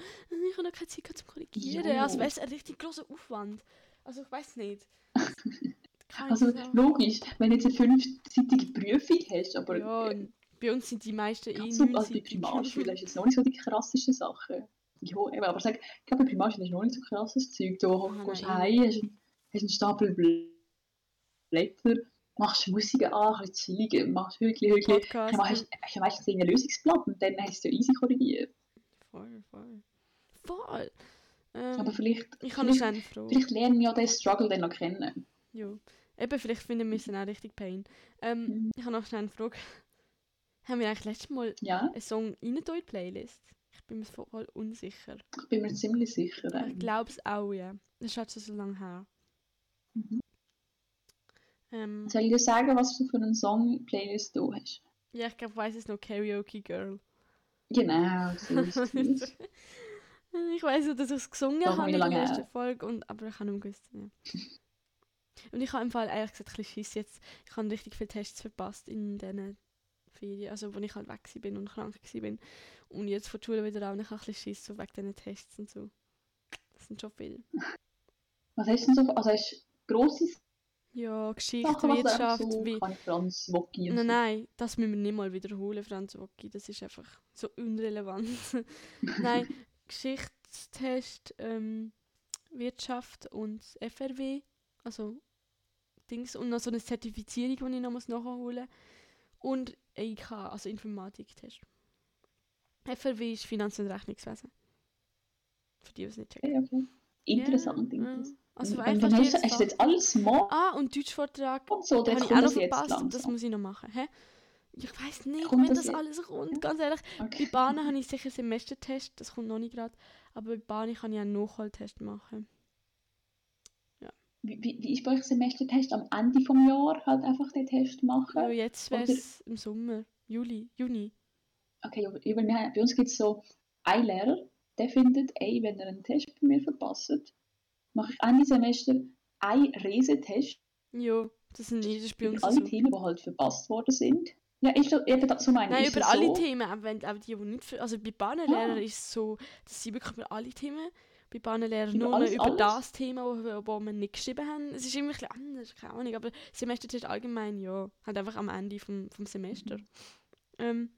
ich habe noch keine Zeit zum Korrigieren. Jo. Also wäre es ein richtig großer Aufwand. Also ich weiß nicht. Keine Also Sau. logisch, wenn du jetzt eine fünfseitige Prüfung hast, aber Ja, äh, bei uns sind die meisten eh also bei. Primarschule hast du jetzt noch nicht so die krassesten Sachen. Ja, eben, aber sag, ich glaube, bei Primarschule hast du noch nicht so krasses Zeug. Du Ah, gehst nein, heim, hast, einen- hast einen Stapel Bl- Blätter, machst Musik an, ein bisschen chillig, machst Hügli. Podcast. Dann hast hast du meistens irgendein Lösungsblatt und dann hast du easy korrigiert. Voll, voll. Voll. Ähm, Aber vielleicht, ich vielleicht, vielleicht lernen ja den Struggle dann noch kennen. Ja. Eben, vielleicht finden wir es auch richtig Pain. Ähm, Mhm. ich habe noch schnell eine Frage. Haben wir eigentlich letztes Mal Ja, einen Song in die Playlist? Ich bin mir voll unsicher. ich bin mir ziemlich sicher. Ich ähm. glaube es auch, ja. Das ist schon so lange her. Mhm. Ähm, Soll ich dir sagen, was du für einen Song-Playlist du hast? ja, ich glaube, ich weiß es noch. Karaoke Girl. Genau, so ist es. ich weiß nur, dass ich es gesungen Doch, habe in der her? Folge, und, aber ich habe nicht gewusst. Ja. Und ich habe im Fall ehrlich gesagt ein bisschen Schiss jetzt. Ich habe richtig viele Tests verpasst in diesen Ferien, also wo ich halt weg bin und krank war. bin. Und jetzt von der Schule wieder an, ich habe ein bisschen Schiss so wegen diesen Tests und so. Das sind schon viele. Was hast du denn so? Also hast du grosse Ja, Geschichte, Sachen, Wirtschaft, so, wie... Franz, Wocki Nein, nein, das müssen wir nicht mal wiederholen, Franz Wocki. Das ist einfach so unrelevant. nein, Geschichtstest, ähm, Wirtschaft und FRW, also Dings, und noch so eine Zertifizierung, die ich noch muss nachholen muss. Und EIK, also Informatiktest. FRW ist Finanz- und Rechnungswesen. Für die, die es nicht checken. Okay, okay. Interessant. Ja, ja. Also und, dann hast, hast du jetzt alles morgen Ah, und Deutschvortrag und so, habe ich auch noch verpasst und das langsam. muss ich noch machen. Hä? Ich weiß nicht, Kommt wenn das das alles kommt. Ganz ehrlich, bei Okay. Bahnen habe ich sicher Semestertest, das kommt noch nicht gerade. Aber bei Bahnen kann ich einen Nachholtest machen. Wie, wie, ist bei euch Semestertest? Am Ende vom Jahr halt einfach den Test machen? Ja, jetzt wäre es im Sommer, Juli, Juni. Okay, aber wir bei uns gibt es so einen Lehrer, der findet, ey, wenn er einen Test bei mir verpasst, mache ich Ende Semester einen Resetest Ja, das, sind, das ist bei uns über alle so. Themen, die halt verpasst worden sind. Ja, ist das, eben das so meine Nein, über alle so? Themen, auch, wenn, auch die, die nicht... Also bei Bahnenlehrern Ah. ist es so, dass sie wirklich über alle Themen... Bei Bahnenlehrern nur alles, über alles? das Thema, wo, wo wir nicht geschrieben haben. Es ist immer ein bisschen anders, keine Ahnung. Aber Semestertest allgemein, ja. Halt einfach am Ende vom, vom Semester. Ähm,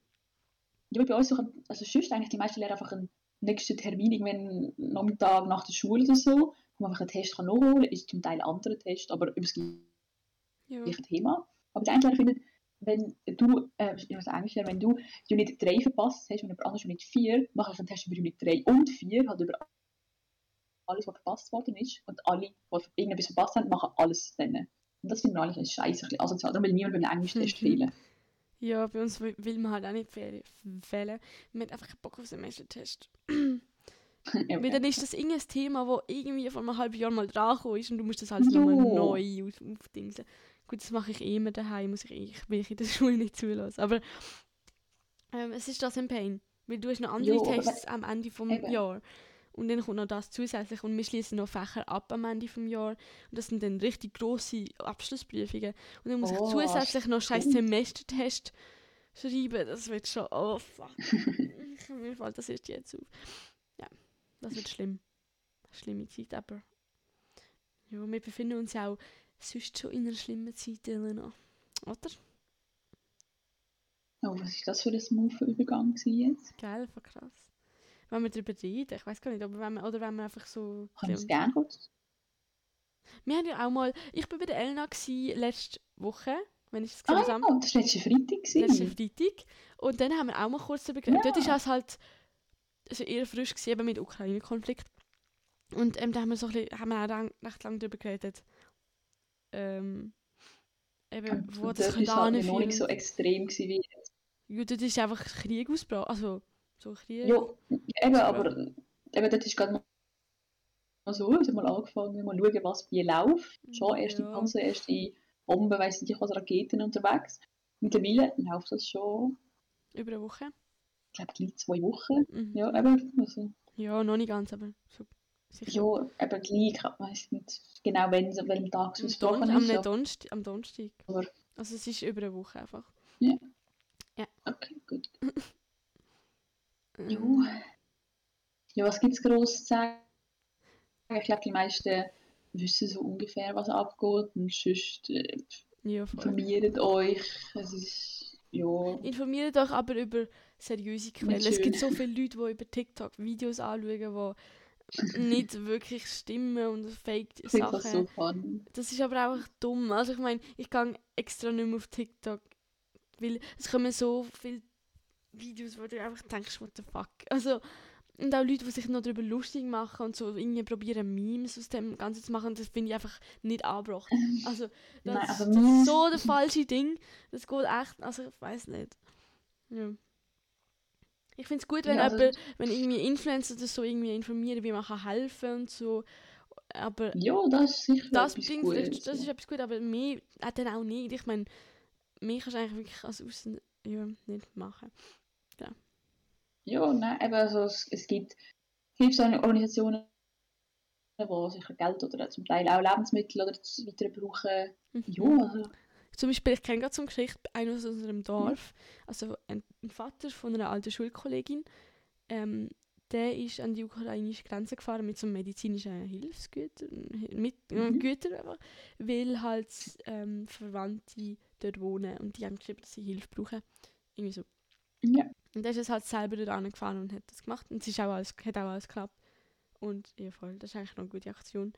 Ja, bei uns, so, also sonst eigentlich die meisten Lehrer einfach einen nächsten Termin, irgendwann Nachmittag nach der Schule oder so, wo man einfach einen Test kann nachholen kann, ist zum Teil ein anderer Test, aber über das ja. gleiche Thema. Aber der Lehrer findet, wenn du, äh, ich muss Englisch lernen, wenn du Unit 3 verpasst hast und jemand anderes Unit 4, mache ich einen Test über Unit 3 und 4, halt über alles, was verpasst worden ist. Und alle, die irgendetwas verpasst haben, machen alles dann. Und das finden wir eigentlich ein scheiße, ein bisschen asozial. Da will niemand beim Englisch-Test Mhm. fehlen. Ja, bei uns will man halt auch nicht fehl- fehlen. Man hat einfach keinen Bock auf Semestertest. Weil okay. dann ist das irgendein Thema, das irgendwie vor einem halben Jahr mal dran ist und du musst das alles Jo. nochmal neu auf- aufdingsen. Gut, das mache ich eh immer daheim, muss ich, ich will ich in der Schule nicht zulassen. Aber ähm, es ist das ein Pain. Weil du hast noch andere Jo, Tests am Ende vom eben. Jahr. Und dann kommt noch das zusätzlich und wir schließen noch Fächer ab am Ende vom Jahr. Und das sind dann richtig grosse Abschlussprüfungen. Und dann muss ich Oh, zusätzlich noch scheiß. Semestertest schreiben. Das wird schon. Oh fuck. Mir fällt das erst jetzt auf. Ja, das wird schlimm. Schlimme Zeit, aber. Ja, wir befinden uns ja auch sonst schon in einer schlimmen Zeit, Elena. Oder? Oh, was ist das für ein gewesen jetzt? Geil, voll krass. Wenn wir darüber reden, ich weiß gar nicht, aber wenn wir, oder wenn wir einfach so. Kann ich es gerne kurz? Wir haben ja auch mal. Ich war bei der Elena gsi letzte Woche, wenn ich das Ah gesehen ja, habe. das war letzte Freitag. gewesen. Freitag. Und dann haben wir auch mal kurz darüber geredet. Ja. Dort ist es halt also eher frisch gewesen, eben mit dem Ukraine-Konflikt. Und ähm, da haben wir, so ein bisschen, haben wir auch lang, recht lange darüber geredet. Ähm, eben, wo das dort könnte ist halt noch anführen. nicht so extrem gewesen wie jetzt. Ja, dort ist einfach Krieg ausgebrochen. Also, so Krieg. Ja, eben, Ja. aber eben, dort ist gerade mal so, hat mal angefangen, mal schauen, was wie läuft. Schon erste Ja. Panzer, erste Bomben, weiss nicht was, Raketen unterwegs. Mittlerweile läuft das schon, Über eine Woche. ich glaube, gleich zwei Wochen. Mhm. Ja, eben, also, Ja, noch nicht ganz, aber so sicher. ja, eben gleich, ich weiss nicht genau, wenn, an welchem Tag es ausgebrochen Don am, ist. am, Ja. Donst am Donnerstag. Aber- Also es ist über eine Woche einfach. Okay, gut. Ja. Ja, was gibt es groß zu sagen? Ich glaube, die meisten wissen so ungefähr, was abgeht und sonst äh, Ja, informiert euch. Es ist, ja, Informiert euch aber über seriöse Quellen. Es gibt so viele Leute, die über TikTok Videos anschauen, die nicht wirklich stimmen und fake ich finde das Sachen. so. Das ist aber auch einfach dumm. Also ich meine, ich gehe extra nicht mehr auf TikTok, weil es kommen so viele Videos, wo du einfach denkst, what the fuck. Also, und auch Leute, die sich noch darüber lustig machen und so irgendwie probieren, Memes aus dem Ganzen zu machen, das finde ich einfach nicht angebracht. Also, das, Nein, das ist so das falsche Ding. Das geht echt, also ich weiß nicht. Ja. Ich finde es gut, wenn Ja, also- jemand, wenn irgendwie Influencer das so irgendwie informieren, wie man kann helfen und so. Aber Ja, das ist sicher das etwas Ding, Gutes. das ist etwas gut, aber mehr äh, dann auch nicht. Ich meine, mehr kannst du eigentlich wirklich als Aussen ja, nicht machen. Ja, nein, eben, also es, es gibt Hilfsorganisationen, Organisationen, die sicher Geld oder zum Teil auch Lebensmittel oder das weiter brauchen. Mhm. Ja, also, Zum Beispiel, ich kenne gerade so eine Geschichte, einen aus unserem Dorf, also ein, ein Vater von einer alten Schulkollegin, ähm, der ist an die ukrainische Grenze gefahren mit so medizinischen Hilfsgütern, mit äh, Mhm. Gütern einfach, weil halt ähm, Verwandte dort wohnen und die haben geschrieben, dass sie Hilfe brauchen. Irgendwie so. ja. Und er ist jetzt halt selber dort angefahren und hat das gemacht. Und es ist auch alles, hat auch alles geklappt. Und ja, voll, das ist eigentlich noch eine gute Aktion.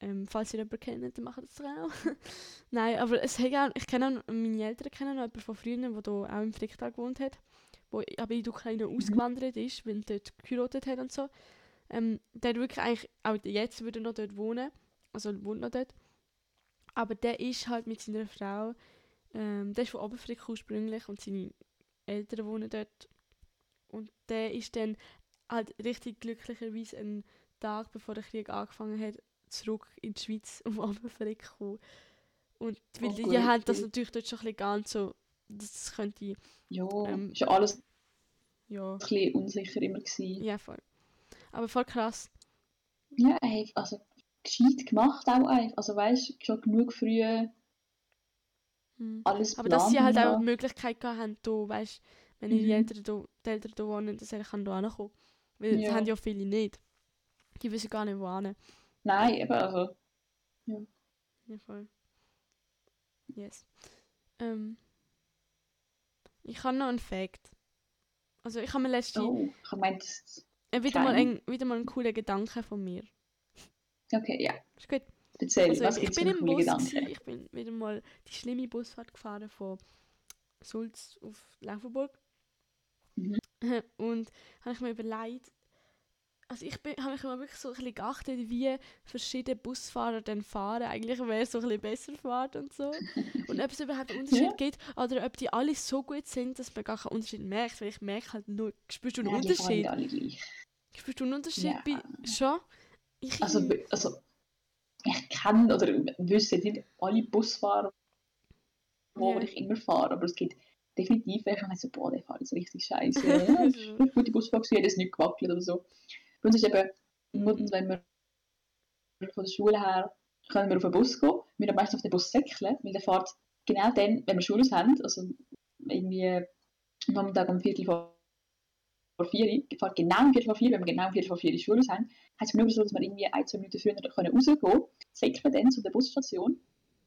Ähm, falls ihr jemanden kennt, dann macht das doch auch. Nein, aber es hat auch, ich kenne auch, meine Eltern kennen noch jemanden von früher, der hier auch im Fricktal gewohnt hat, wo aber in die Ukraine ausgewandert ist, weil er dort geheiratet hat und so. Ähm, der wirklich eigentlich, auch jetzt würde er noch dort wohnen, also wohnt noch dort. Aber der ist halt mit seiner Frau, ähm, der ist von Oberfrick ursprünglich und seine Eltern wohnen dort. Und der ist dann halt richtig glücklicherweise einen Tag bevor der Krieg angefangen hat, zurück in die Schweiz auf Oberfrick gekommen. Und weil Oh, die gut, haben das natürlich dort schon ein bisschen ganz so, das könnte, Ja, Ähm, ist ja alles ja, ein bisschen unsicher immer gewesen. ja voll. Aber voll krass. Ja, hey, also gescheit gemacht auch einfach. Also weißt du, schon genug früh Hm. alles Aber dass sie halt auch die Möglichkeit gehabt haben, da, weißt, wenn Mhm. Eltern da, die Eltern da wohnen, dass er kann da ankommen. Weil das Ja. haben ja viele nicht. Die wissen gar nicht, wo hin. Nein, eben, also, Ja, voll. Yes. Ähm, ich habe noch einen Fact. Also ich habe mir letztens oh, ich meine, das... äh, wieder, mal ein, wieder mal einen coolen Gedanke von mir. Okay, ja, Ist gut. Erzähl, Also was ich es bin im Bus, gewesen, ich bin wieder mal die schlimme Busfahrt gefahren von Sulz auf Laufenburg. Mhm. Und habe ich mir überlegt, also ich habe mich immer wirklich so ein bisschen geachtet, wie verschiedene Busfahrer dann fahren. Eigentlich wer so ein bisschen besser fährt und so. Und ob es überhaupt einen Unterschied Ja. gibt oder ob die alle so gut sind, dass man gar keinen Unterschied merkt. Weil ich merke halt nur, spürst du einen fahren Unterschied? nicht alle gleich. Spürst du einen Unterschied Ja. bei, schon? Ich Also, also ich kenne oder jetzt nicht alle Busfahrer, wo Ja. ich immer fahre, aber es gibt definitiv welche, die so, boah, der fährt jetzt richtig scheiße. ja, das ist eine gute Busfahrt, gewesen, hat jetzt nicht gewackelt oder so. Bei uns ist eben, wenn wir von der Schule her können wir auf den Bus gehen, wir meistens auf den Bus säckeln, weil der fährt genau dann, wenn wir Schule haben, also irgendwie am Nachmittag um Viertel vor vor vier, fährt genau um Viertel vor vier, wenn wir genau um Viertel vor vier die Schule aus haben, heißt es nur so, dass wir irgendwie ein, zwei Minuten früher können rausgehen können, säckeln dann zu der Busstation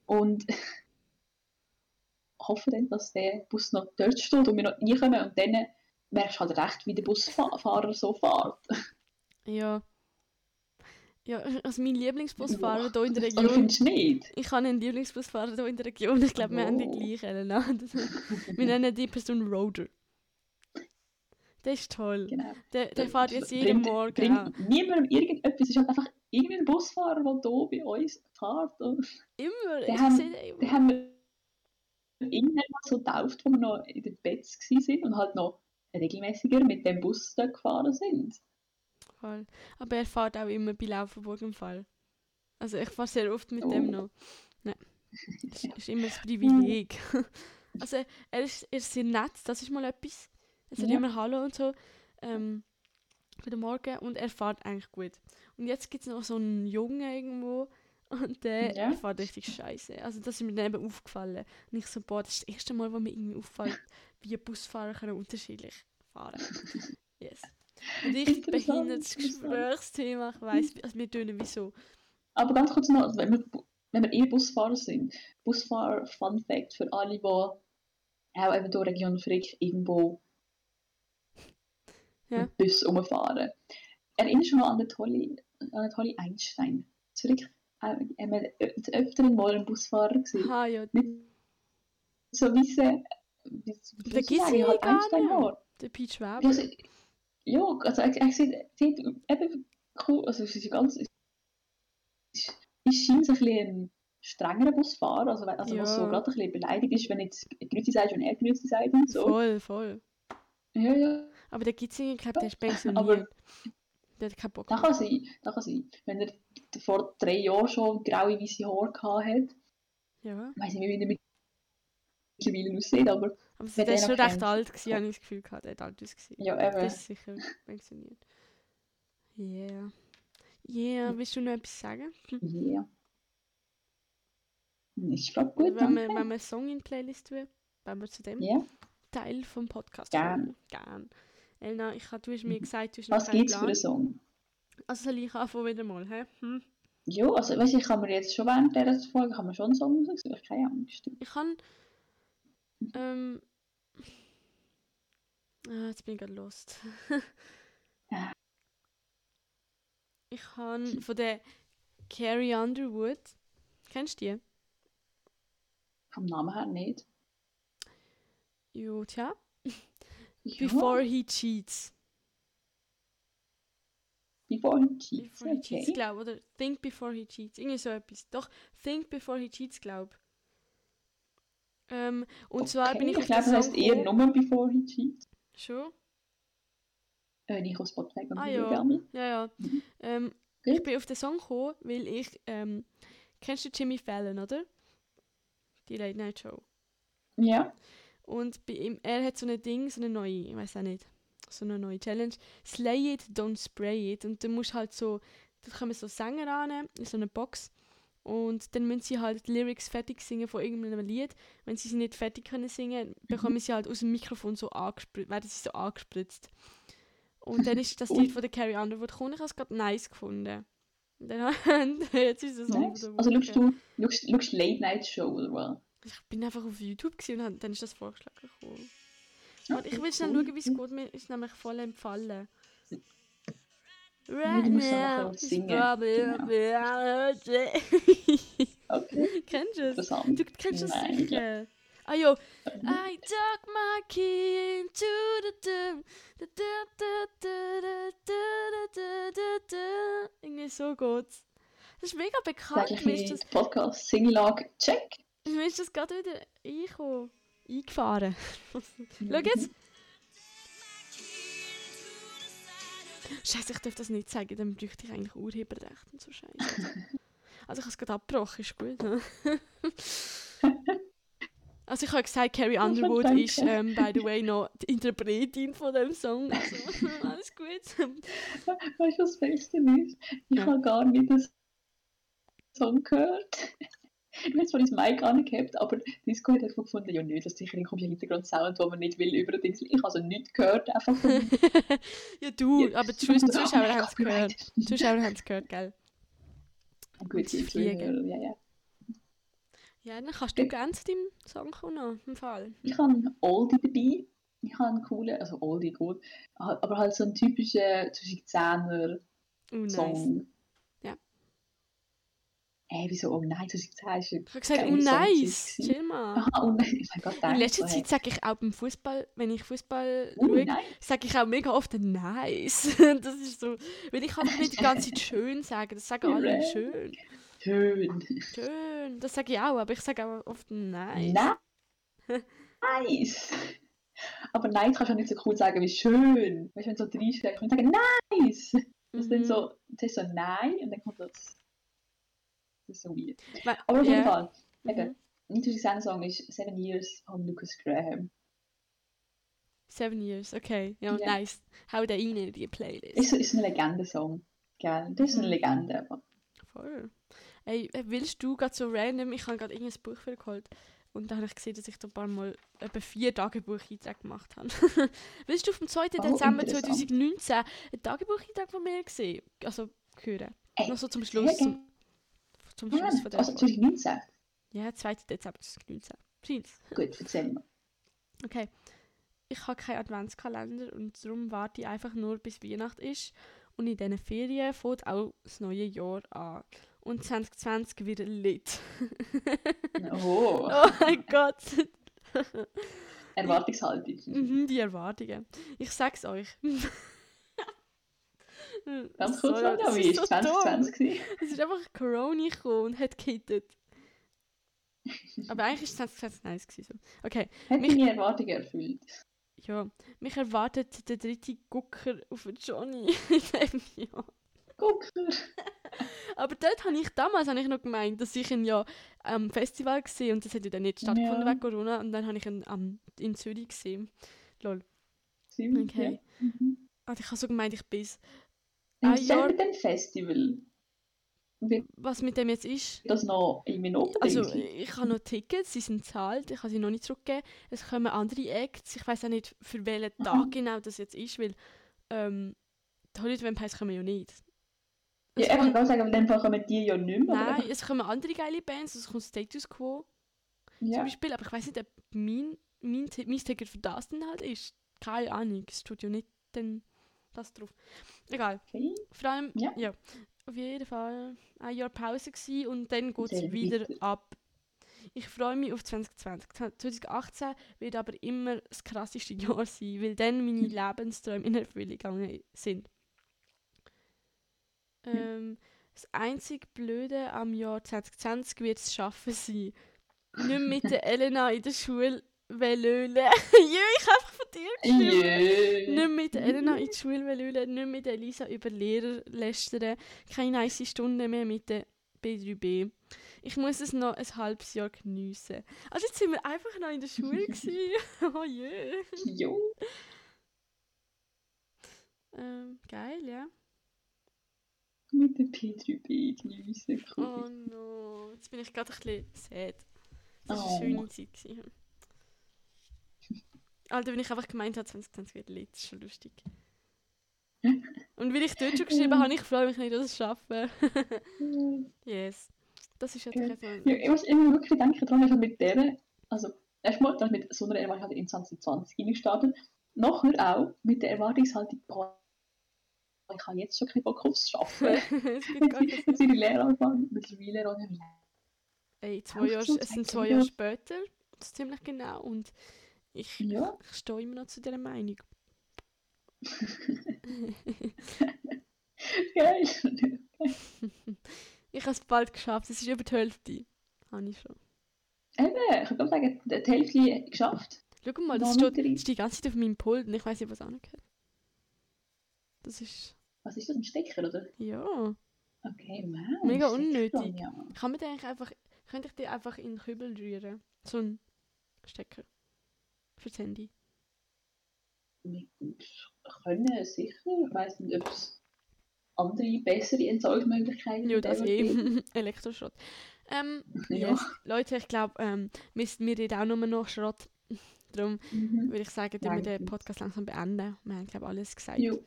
und hoffen dann, dass der Bus noch dort steht und wir noch reinkommen und dann merkst du halt recht, wie der Busfahrer so fährt. Ja. Ja, also mein Lieblingsbusfahrer hier in der Region. du nicht? Ich habe einen Lieblingsbusfahrer hier in der Region. Ich glaube, wir haben die Oh. gleichen. Wir nennen die Person Roder. Der ist toll. Genau. Der, der fährt jetzt jeden Bringt- Morgen. Bringt niemandem irgendetwas, es ist halt einfach irgendein Busfahrer, der hier bei uns fährt. Und Immer. Haben- den immer. Den haben wir irgendwann mal so getauft, wo wir noch in den Betts waren und halt noch regelmäßiger mit dem Bus da gefahren sind. Voll. Aber er fährt auch immer bei Laufenburg im Fall. Also ich fahre sehr oft mit dem Oh. noch. Nein. Das ist immer das Privileg. also er ist, er ist sehr nett, das ist mal etwas. Er sagt Ja. immer Hallo und so. Ähm, guten Morgen und er fährt eigentlich gut. Und jetzt gibt es noch so einen Jungen irgendwo und der Ja. fährt richtig scheiße. Also das ist mir dann eben aufgefallen. Und ich so, boah, das ist das erste Mal, wo mir irgendwie auffällt, wie Busfahrer können unterschiedlich fahren. Yes. Ein richtig behindertes. Gesprächsthema, ich weiss, also wir tönen wie so Aber ganz kurz noch, wenn wir, wenn wir eh Busfahrer sind, Busfahrer, Fun Fact für alle, die auch eben durch Region Frick irgendwo Ja. mit Bus rumfahren. Erinnerst du noch an den tolle, an den tolle Einstein? Zurück, äh, haben wir des Öfteren mal ein Busfahrer gesehen. Ah, ja, Nicht so wissen, wie sagen, ihn halt Einstein war. der Peach Ja, Weber. also, ja, also ich, ich sehe, sie hat eben cool, also sie ist ganz, ist, ist scheint ein bisschen ein strengerer Busfahrer, also, also was so Ja. gerade ein bisschen beleidigt ist, wenn jetzt Grüezi sagst und er Grüezi sagt und so. Voll, voll. Ja, ja, Aber der gibt es irgendwie, ich glaube, der ist aber pensioniert. Der hat keinen Bock das mehr. kann sein, das kann sein. Wenn er vor drei Jahren schon graue, weiße Haare gehabt hat, Ja. ich weiß nicht, wie er mittlerweile aussieht, aber Aber der ist der schon recht alt gewesen, habe ich das Gefühl gehabt. Der hat alt ausgesehen. ja, Der eben. ist sicher pensioniert. Yeah. Yeah, willst du noch etwas sagen? Ja. Ich glaube gut, wenn, wir, wenn wir einen Song in die Playlist tun, wenn wir zu dem Ja, Teil vom Podcast Gern. kommen. Gern. Elna, ich, hab- du hast mir Mhm. gesagt, du hast noch was keinen gibt's für einen Song? Also soll ich anfangen wieder mal, hä? Hm? Ja, also weißt, du, ich kann mir jetzt schon während dieser Folge kann man schon einen Song ich keine Angst. Ich kann. Ähm. Ah, jetzt bin ich gerade lost. Ich kann von der Carrie Underwood. Kennst du die? Vom Namen her nicht. Jo, tja. Ja, Before He Cheats. Before he cheats, Before He Cheats, okay. glaub Oder Think Before He Cheats. Irgendwie so etwas. Doch, Think Before He Cheats, glaub. Ähm, und zwar bin ich okay. Ich glaube, das heißt eher nur Before he cheats. Schon? Äh, nicht auf Spotify, Ah, ja. gerne. Ja, ja. Mhm. Ähm, ich bin auf den Song gekommen, weil ich, ähm, kennst du Jimmy Fallon, oder? Die Late Night Show. Ja. Und bei ihm, er hat so ein Ding, so eine neue, ich weiß auch nicht, so eine neue Challenge. Slay it, don't spray it. Und dann musst halt so, da kommen so Sänger an, in so eine Box. Und dann müssen sie halt die Lyrics fertig singen von irgendeinem Lied. Wenn sie sie nicht fertig können singen, bekommen sie halt aus dem Mikrofon so angespritzt, werden sie so angespritzt. Und dann ist das. Lied von der Carrie Underwood gekommen. Ich habe es gerade nice gefunden. Und dann jetzt ist es so. Nice. Also schaust du schaust, schaust Late Night Show oder was? Ich bin einfach auf YouTube gesehen und dann ist das vorgeschlagen gekommen. Und ich will schnell schauen, wie es geht. Mir ist nämlich voll empfallen. Right now, it's probably genau. okay. Kennst du es? Du kennst es sicher. Ah jo. I dug my key into the dim. Irgendwie so geht's. Das ist mega bekannt. Sag ich Podcast Singlag check mir ist das gerade wieder eingekommen. Eingefahren. Schau jetzt. Scheiße, ich darf das nicht sagen, dann bräuchte ich eigentlich Urheberrecht und so Scheiße. also ich habe es gerade abgebrochen, ist gut. Ne? also ich habe gesagt, Carrie Underwood danke. ist, ähm, by the way, noch die Interpretin von dem Song. Also, alles gut. Weißt du, was das Beste ist? Ich Ja. habe gar nicht den Song gehört. Du hast vorhin das Mic angehabt, aber Disco hat einfach gefunden, ja nicht, das ist sicher komischer Hintergrundsound, den man nicht will über den. Ich habe also nichts gehört, einfach von ja du, Ja. aber die Zusch- die Zuschauer haben es Copyright. gehört. Die Zuschauer haben es gehört, gell? Gut, die. Zuhörer, ja, ja. Ja, dann kannst du gerne zu deinem Song kommen im Fall. Ich habe einen Oldie dabei. Ich habe einen coolen, also Oldie gut, aber halt so einen typischen 2010er Oh, nice. Ey, wieso? Oh nein, 2010 ist Ich habe gesagt, oh nice, gewesen. chill mal. Aha, oh nein, oh mein Gott, In letzter. Zeit sage ich auch beim Fußball, wenn ich Fußball Oh schaue, nein, sage ich auch mega oft nice. das ist so, weil ich kann nicht die ganze Zeit schön sagen, das sagen alle schön. schön. Schön, das sage ich auch, aber ich sage auch oft nice. Nice. nice. Aber nice kannst du auch nicht so cool sagen wie schön. Weißt du, wenn du so drei schlägst, und sagen nice. Das ist Mhm. so, das ist so nein und dann kommt das. So weird. Weil- Aber auf jeden. Fall, eben, Mhm. mein 2010 Song ist Seven Years von Lucas Graham. Seven years, okay. Ja, Ja. nice. Hau den rein in die Playlist. Ist, ist ein Legende-Song. Gell? Das ist eine Mhm. Legende. Aber. Voll. Ey, äh, willst du gerade so random, ich habe gerade irgendein Buch für geholt und da habe ich gesehen, dass ich da ein paar Mal etwa vier Tagebucheinträge gemacht habe. willst du vom 2. Oh, Dezember interessant. 2019 einen Tagebucheintrag von mir gesehen? Also hören? Ey, Noch so zum Schluss. gerne. Zum Ah, Schluss von der also Folge. 2019. Ja, 2. Dezember 2019. Scheint's. Gut, erzähl mal. Okay. Ich habe keinen Adventskalender und darum warte ich einfach nur, bis Weihnachten ist. Und in diesen Ferien fängt auch das neue Jahr an. Und 2020 wird lit. Oh, oh mein Gott. Erwartungshaltung. Mhm, die Erwartungen. Ich sag's euch. Ganz So, kurz noch, das wie ist war so dumm. 2020? gewesen? Es ist einfach Corona gekommen und hat gehittet. Aber eigentlich ist 2020 nice gewesen. So. Okay, Hat Mich- deine Erwartungen erfüllt? ja. Mich erwartet der dritte Gucker auf Johnny in diesem Jahr. Gucker. Aber dort habe ich damals habe ich noch gemeint, dass ich ihn ja am Festival gesehen und das hat ja dann nicht stattgefunden Ja. wegen Corona und dann habe ich ihn am in Zürich gesehen. Lol. Ziemlich, Okay. ja. Mhm. Und ich habe so gemeint, ich Im selben Festival. Wird Was mit dem jetzt ist? das noch irgendwie noch Also ich habe noch Tickets, sie sind zahlt, ich habe sie noch nicht zurückgegeben. Es kommen andere Acts, ich weiß auch nicht für welchen Aha. Tag genau das jetzt ist, weil ähm, die Hollywood Vampires kommen ja nicht. Es Ja, ich kann sagen, in dem Fall kommen die ja nicht mehr. Nein, es kommen andere geile Bands, es kommt Status Quo zum ja. Beispiel, aber ich weiß nicht, ob mein, mein, mein Ticket für das dann halt ist. Keine Ahnung, es tut ja nicht dann das drauf. Egal, Okay. vor allem, ja, Ja. auf jeden Fall ein Jahr Pause gewesen und dann geht es wieder wichtig. ab. Ich freue mich auf 2020. 2018 wird aber immer das krasseste Jahr sein, weil dann meine Lebensträume in Erfüllung gegangen sind. Ähm, das einzig Blöde am Jahr 2020 wird es schaffen sein. Nicht mit der Elena in der Schule velölen. Jö, ich habe dir geschrieben. Jö. Nicht mit Elena in die Schule velölen, nicht mit Elisa über Lehrer lästern, keine nice Stunde mehr mit der B3B. Ich muss es noch ein halbes Jahr geniessen. Also jetzt sind wir einfach noch in der Schule gewesen. oh je. Jo. Ähm, geil, ja. Mit der P3B geniessen. Oh Cool. no. Jetzt bin ich gerade ein bisschen sad. Das war Oh. eine schöne Zeit. Gewesen. Alter, wenn ich einfach gemeint habe, 2020 wird lit, das ist schon lustig. Und weil ich dort schon geschrieben habe, ich freue mich nicht, dass ich es schaffe. yes. Das ist Ja. okay. Ja, ich muss immer wirklich denken, daran, ich mit der, also erstmal dann mit so einer Erwartung in 2020 reingestartet, nachher auch mit der Erwartungshaltung, boah, ich habe jetzt schon keinen Bock aufs sind die Lehrer angefangen, mittlerweile mehr. Ey, zwei Jahre, es sind zwei Jahre später, das ist ziemlich genau. Und ich, Ja, ich stehe immer noch zu dieser Meinung. geil. Ich habe es bald geschafft, es ist über die Hälfte. Habe ich schon. Eben, ich würde sagen, die Hälfte geschafft. Schau mal, das steht, das steht die ganze Zeit auf meinem Pult und ich weiß nicht, was angehört. Das ist. Was ist das, ein Stecker, oder? Ja. Okay, wow. Mega unnötig. Ja. Kann man den eigentlich einfach. Könnte ich den einfach in den Kübel rühren? So ein Stecker. Fürs Handy. Können sicher, ich weiß nicht, ob es andere, bessere Entsorgungsmöglichkeiten Ja, das gibt. eh. Elektroschrott. Ähm, Ja. yes. Leute, ich glaube, ähm, müssen wir reden auch nur noch Schrott. Darum Mhm. würde ich sagen, dass wir den. Podcast langsam beenden. Wir haben, glaube alles gesagt, Jo.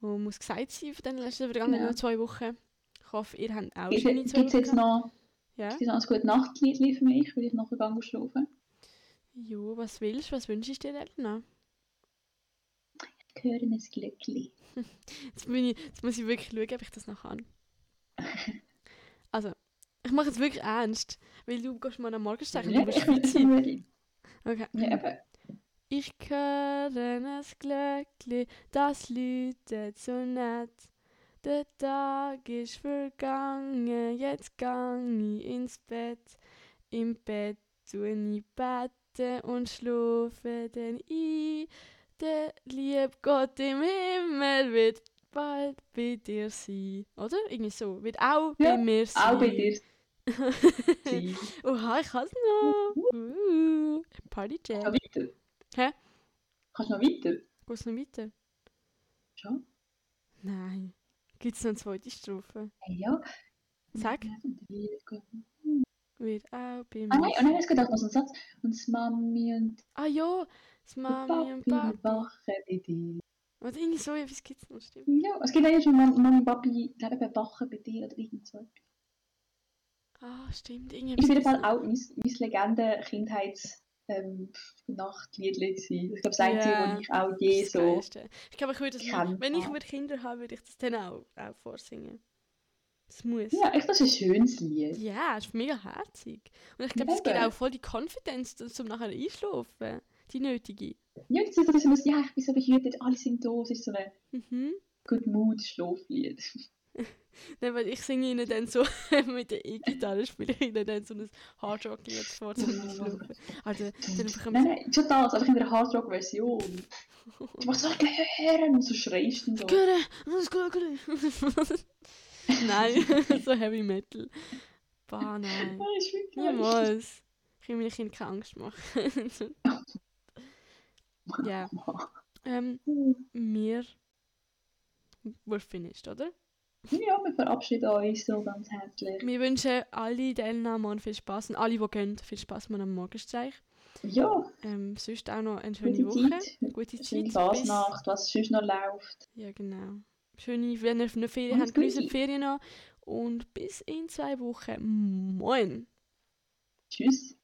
was muss gesagt sein von den letzten vergangenen Ja. zwei Wochen. Ich hoffe, ihr habt auch Gibt schöne zwei es jetzt noch, Ja? noch ein gutes Nachtlied für mich, weil ich nachher schlafen? Jo, was willst du? Was wünschst du dir denn noch? Ich höre ein Glöckli. Jetzt, ich, jetzt muss ich wirklich schauen, ob ich das noch kann. Also, ich mache es wirklich ernst, weil du gehst mal am Morgenstern du ich bist das fit. Okay. Ja. Ich höre ein Glöckli, das läutet so nett. Der Tag ist vergangen, jetzt gang ich ins Bett. Im Bett tue ich beten und schlafe dann ein. Der liebe Gott im Himmel wird bald bei dir sein. Oder? Irgendwie so. Wird auch Ja, bei mir sein. Auch bei dir sein. Oha, ich kann es noch. Uh, Party Kannst Jam. du noch weiter? Hä? Kannst du noch weiter? Geht's noch weiter? Schon? Nein. Gibt es noch eine zweite Strophe? Ja. Sag. Ja, und der Liebe Gott. Wird auch bei Ah nein, und dann es geht auch noch so ein Satz. Und das Mami und Ah ja, das Mami und Papi wachen bei dir. Oder irgendwie so etwas gibt es noch, stimmt. Ja, es gibt eigentlich schon Mami Mami und Papi leben bei Wachen bei dir oder irgend so. etwas. Ah, stimmt. Irgendwie Ist auf jeden Fall auch mein, mein Legende-Kindheits- ähm, Nachtliedli gewesen. Ich glaube, das Einzige, Ja, wo ich auch je das so... Geilste. Ich glaube, ich würde das, wenn ich würde Kinder habe, würde ich das dann auch, auch vorsingen. Das muss. Ja, ich, das ist ein schönes Lied. Ja, es ist mega herzig. Und ich glaube, es gibt auch voll die Confidence, um nachher einschlafen. Die nötige. Ja, das ist so, ja, ich bin so behütet, alle sind da, es ist so ein Mhm. Good Mood Schlaflied. Nein, weil ich singe ihnen dann so mit der E-Gitarre, spiele ich ihnen dann so ein Hardrock-Lied vor zum Einschlafen. Also, dann bekommen Nein, nein, schon das, einfach in der Hardrock-Version. Du machst so hören und so schreist und so. Alles gut, gut. Nein, so Heavy Metal. Bah, nein. Das ist wirklich Niemals. Ich will meinen Kindern keine Angst machen. ja. Ähm, wir... We're finished, oder? Ja, wir verabschieden uns so ganz herzlich. Wir wünschen alle Teilnehmern viel Spaß und alle, die gehen, viel Spaß mit dem Morgensteig. Ja, Ähm, sonst auch noch eine schöne gute Woche. Zeit. Gute Schöne Zeit. Fasnacht, was sonst noch läuft. Ja, genau. Schöne, wenn ihr eine Ferien habt, genießt die. Ferien noch. Und bis in zwei Wochen. Moin! Tschüss.